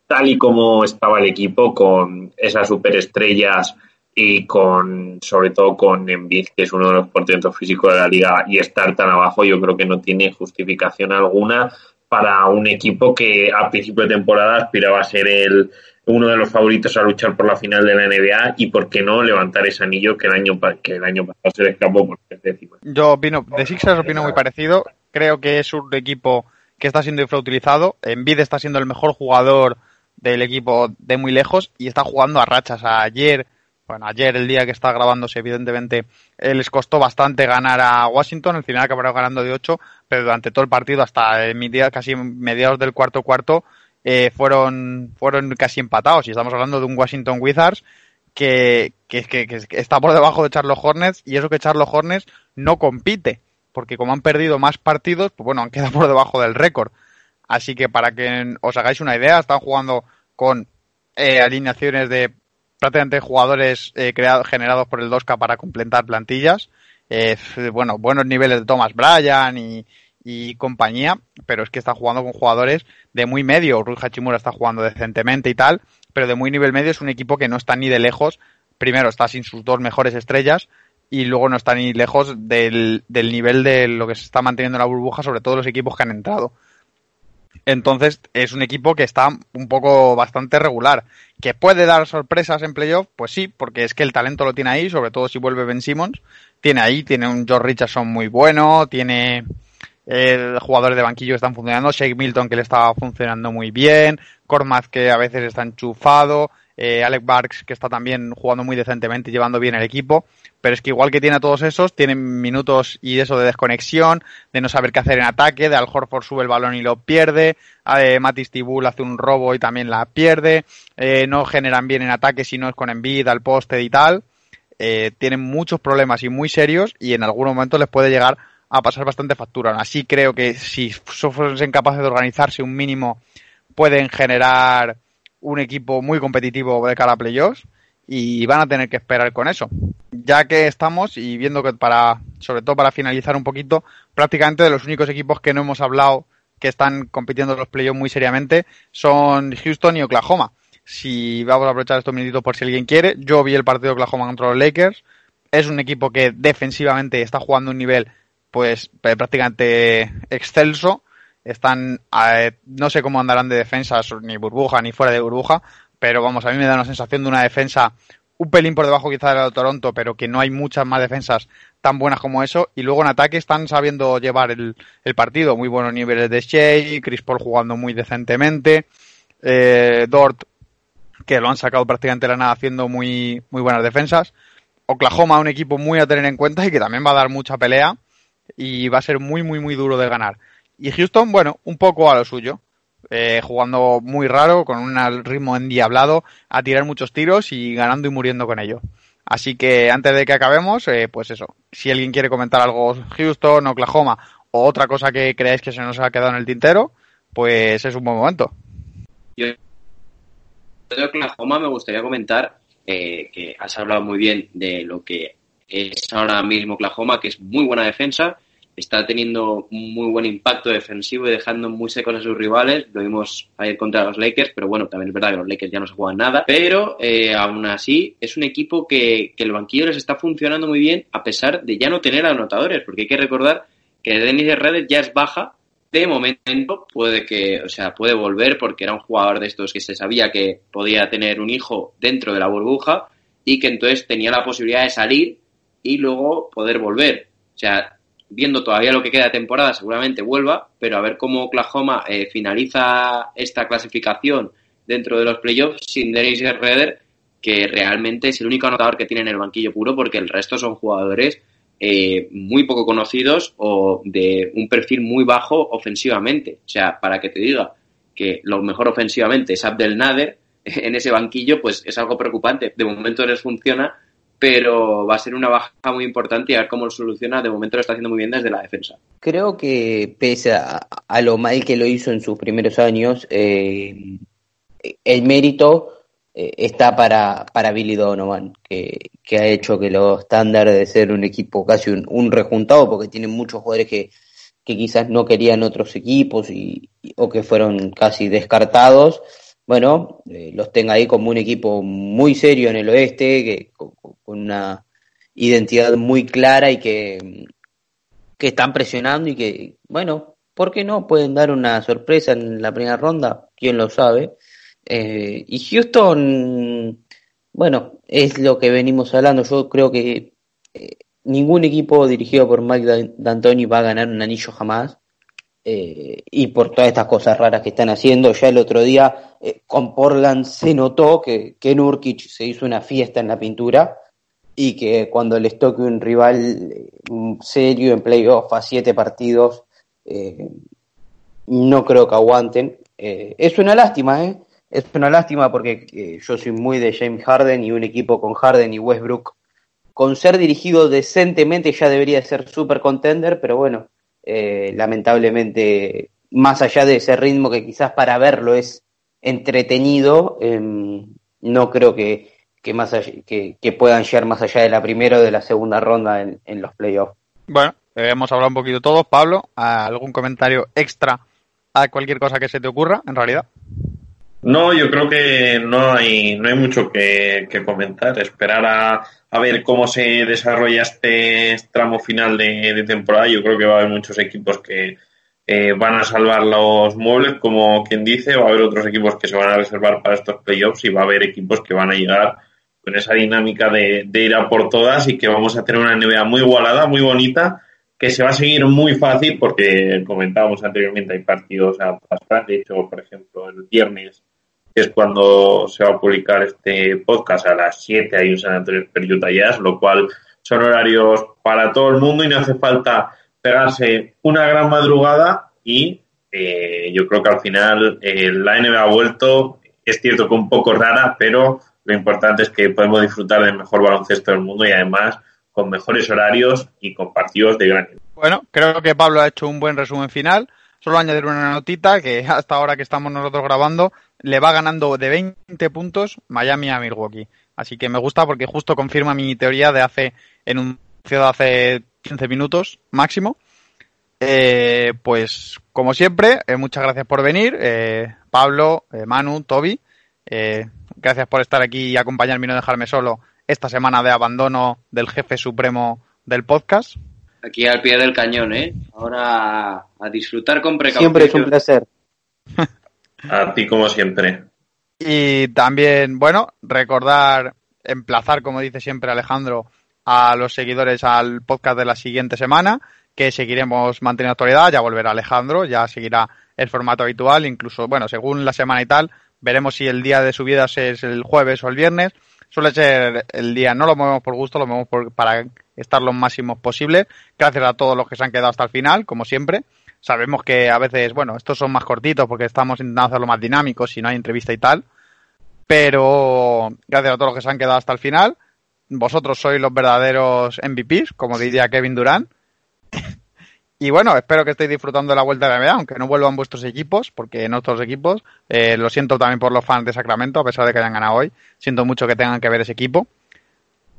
tal y como estaba el equipo, con esas superestrellas y con, sobre todo con Embiid, que es uno de los portentos físicos de la liga, y estar tan abajo, yo creo que no tiene justificación alguna para un equipo que a principio de temporada aspiraba a ser el uno de los favoritos a luchar por la final de la NBA y por qué no levantar ese anillo que el año que el año pasado se le escapó por décimas. Yo opino, de Sixers opino muy parecido. Creo que es un equipo que está siendo infrautilizado. Envid está siendo el mejor jugador del equipo de muy lejos y está jugando a rachas. Ayer, bueno, ayer el día que está grabándose, evidentemente, eh, les costó bastante ganar a Washington. Al final acabaron ganando de 8, pero durante todo el partido, hasta casi mediados del cuarto cuarto, eh, fueron, fueron casi empatados. Y estamos hablando de un Washington Wizards que, que, está por debajo de Charlotte Hornets y eso que Charlotte Hornets no compite. Porque como han perdido más partidos, pues bueno, han quedado por debajo del récord. Así que para que os hagáis una idea, están jugando con eh, alineaciones de prácticamente jugadores eh, creados, generados por el 2K para completar plantillas. bueno, buenos niveles de Thomas Bryan y, y compañía, pero es que está jugando con jugadores de muy medio. Rui Hachimura está jugando decentemente y tal, pero de muy nivel medio es un equipo que no está ni de lejos. Primero está sin sus dos mejores estrellas y luego no está ni lejos del, del nivel de lo que se está manteniendo en la burbuja, sobre todo los equipos que han entrado. Entonces es un equipo que está un poco bastante regular. ¿Que puede dar sorpresas en playoff? Pues sí, porque es que el talento lo tiene ahí, sobre todo si vuelve Ben Simmons. Tiene ahí, tiene un George Richardson muy bueno, tiene el jugadores de banquillo están funcionando, Shake Milton que le estaba funcionando muy bien, Cormaz que a veces está enchufado, eh, Alec Barks, que está también jugando muy decentemente, llevando bien el equipo, pero es que igual que tiene a todos esos, tienen minutos y eso de desconexión, de no saber qué hacer en ataque, de Al Horford sube el balón y lo pierde, de Matis Tibul hace un robo y también la pierde, eh, no generan bien en ataque si no es con envid al poste y tal, eh, tienen muchos problemas y muy serios y en algún momento les puede llegar a pasar bastante factura. Así creo que si fuesen capaces de organizarse un mínimo, pueden generar un equipo muy competitivo de cara a playoffs y van a tener que esperar con eso. Ya que estamos y viendo que para, sobre todo para finalizar un poquito, prácticamente de los únicos equipos que no hemos hablado que están compitiendo en los playoffs muy seriamente son Houston y Oklahoma. Si vamos a aprovechar estos minutitos por si alguien quiere, yo vi el partido de Oklahoma contra los Lakers. Es un equipo que defensivamente está jugando un nivel pues prácticamente excelso. Están, eh, no sé cómo andarán de defensas, ni burbuja, ni fuera de burbuja, pero vamos, a mí me da una sensación de una defensa un pelín por debajo quizá de la de Toronto, pero que no hay muchas más defensas tan buenas como eso. Y luego en ataque están sabiendo llevar el, partido. Muy buenos niveles de Shea, Chris Paul jugando muy decentemente, eh, Dort, que lo han sacado prácticamente la nada haciendo muy, muy buenas defensas. Oklahoma, un equipo muy a tener en cuenta y que también va a dar mucha pelea y va a ser muy, muy, muy duro de ganar. Y Houston, bueno, un poco a lo suyo. Eh, jugando muy raro, con un ritmo endiablado, a tirar muchos tiros y ganando y muriendo con ello. Así que antes de que acabemos, eh, pues eso, si alguien quiere comentar algo Houston, Oklahoma o otra cosa que creáis que se nos ha quedado en el tintero, pues es un buen momento. Yo de Oklahoma me gustaría comentar eh, que has hablado muy bien de lo que es ahora mismo Oklahoma, que es muy buena defensa, está teniendo muy buen impacto defensivo y dejando muy secos a sus rivales. Lo vimos ayer contra los Lakers, pero bueno, también es verdad que los Lakers ya no se juegan nada. Pero eh, aún así es un equipo que, que el banquillo les está funcionando muy bien a pesar de ya no tener anotadores, porque hay que recordar que Dennis Redes ya es baja. De momento puede que, o sea, puede volver porque era un jugador de estos que se sabía que podía tener un hijo dentro de la burbuja y que entonces tenía la posibilidad de salir y luego poder volver. O sea, viendo todavía lo que queda de temporada, seguramente vuelva, pero a ver cómo Oklahoma eh, finaliza esta clasificación dentro de los playoffs sin Dennis Redder, que realmente es el único anotador que tiene en el banquillo puro, porque el resto son jugadores eh, muy poco conocidos o de un perfil muy bajo ofensivamente. O sea, para que te diga que lo mejor ofensivamente es Abdel Nader <laughs> en ese banquillo, pues es algo preocupante. De momento les funciona, pero va a ser una baja muy importante y a ver cómo lo soluciona. De momento lo está haciendo muy bien desde la defensa. Creo que pese a, lo mal que lo hizo en sus primeros años, eh, el mérito eh, está para, para Billy Donovan, que, que, ha hecho que los estándares de ser un equipo casi un, rejuntado, porque tiene muchos jugadores que, que quizás no querían otros equipos y, o que fueron casi descartados bueno, eh, los tenga ahí como un equipo muy serio en el oeste, que, con, una identidad muy clara y que, que están presionando y que, bueno, ¿por qué no? Pueden dar una sorpresa en la primera ronda, quién lo sabe. Eh, y Houston, bueno, es lo que venimos hablando. Yo creo que eh, ningún equipo dirigido por Mike D'Antoni va a ganar un anillo jamás. Eh, y por todas estas cosas raras que están haciendo. Ya el otro día eh, con Portland se notó que, que Nurkic se hizo una fiesta en la pintura y que cuando les toque un rival eh, serio en playoff a siete partidos, no creo que aguanten. es una lástima, ¿eh? Es una lástima porque yo soy muy de James Harden y un equipo con Harden y Westbrook, con ser dirigido decentemente ya debería ser super contender, pero bueno, eh, lamentablemente, más allá de ese ritmo que quizás para verlo es entretenido, em, no creo que, que, más que, puedan llegar más allá de la primera o de la segunda ronda en, los playoffs. Bueno, eh, hemos hablado un poquito todos. Pablo, ¿algún comentario extra a cualquier cosa que se te ocurra, en realidad? No, yo creo que no hay, no hay mucho que, comentar. Esperar a, a, ver cómo se desarrolla este tramo final de, temporada. Yo creo que va a haber muchos equipos que eh, van a salvar los muebles, como quien dice. Va a haber otros equipos que se van a reservar para estos playoffs y va a haber equipos que van a llegar con esa dinámica de, ir a por todas y que vamos a tener una NBA muy igualada, muy bonita que se va a seguir muy fácil porque comentábamos anteriormente hay partidos a pasar. De hecho, por ejemplo, el viernes que es cuando se va a publicar este podcast, a las 7 hay un San Antonio Spurs Utah Jazz, lo cual son horarios para todo el mundo y no hace falta pegarse una gran madrugada y eh, yo creo que al final eh, la NBA ha vuelto, es cierto que un poco rara, pero lo importante es que podemos disfrutar del mejor baloncesto del mundo y además con mejores horarios y con partidos de gran Bueno, creo que Pablo ha hecho un buen resumen final. Solo añadir una notita que hasta ahora que estamos nosotros grabando le va ganando de 20 puntos Miami a Milwaukee. Así que me gusta porque justo confirma mi teoría de hace en un de hace 15 minutos máximo. Eh, pues como siempre, eh, muchas gracias por venir, eh, Pablo, Manu, Toby. gracias por estar aquí y acompañarme y no dejarme solo esta semana de abandono del jefe supremo del podcast. Aquí al pie del cañón, ¿eh? Ahora a disfrutar con precaución. Siempre es un placer. <laughs> a ti como siempre. Y también, bueno, recordar, emplazar, como dice siempre Alejandro, a los seguidores al podcast de la siguiente semana, que seguiremos manteniendo actualidad, ya volverá Alejandro, ya seguirá el formato habitual, incluso, bueno, según la semana y tal, veremos si el día de subidas es el jueves o el viernes, suele ser el día, no lo movemos por gusto, lo movemos por, para estar lo máximo posible. Gracias a todos los que se han quedado hasta el final, como siempre. Sabemos que a veces, bueno, estos son más cortitos porque estamos intentando hacerlo más dinámico si no hay entrevista y tal. Pero gracias a todos los que se han quedado hasta el final. Vosotros sois los verdaderos MVPs, como diría Kevin Durant. <laughs> Y bueno, espero que estéis disfrutando de la vuelta de la NBA, aunque no vuelvan vuestros equipos, porque no todos los equipos. Eh, lo siento también por los fans de Sacramento, a pesar de que hayan ganado hoy. Siento mucho que tengan que ver ese equipo.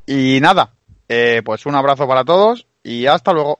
Y nada, eh, pues un abrazo para todos y hasta luego.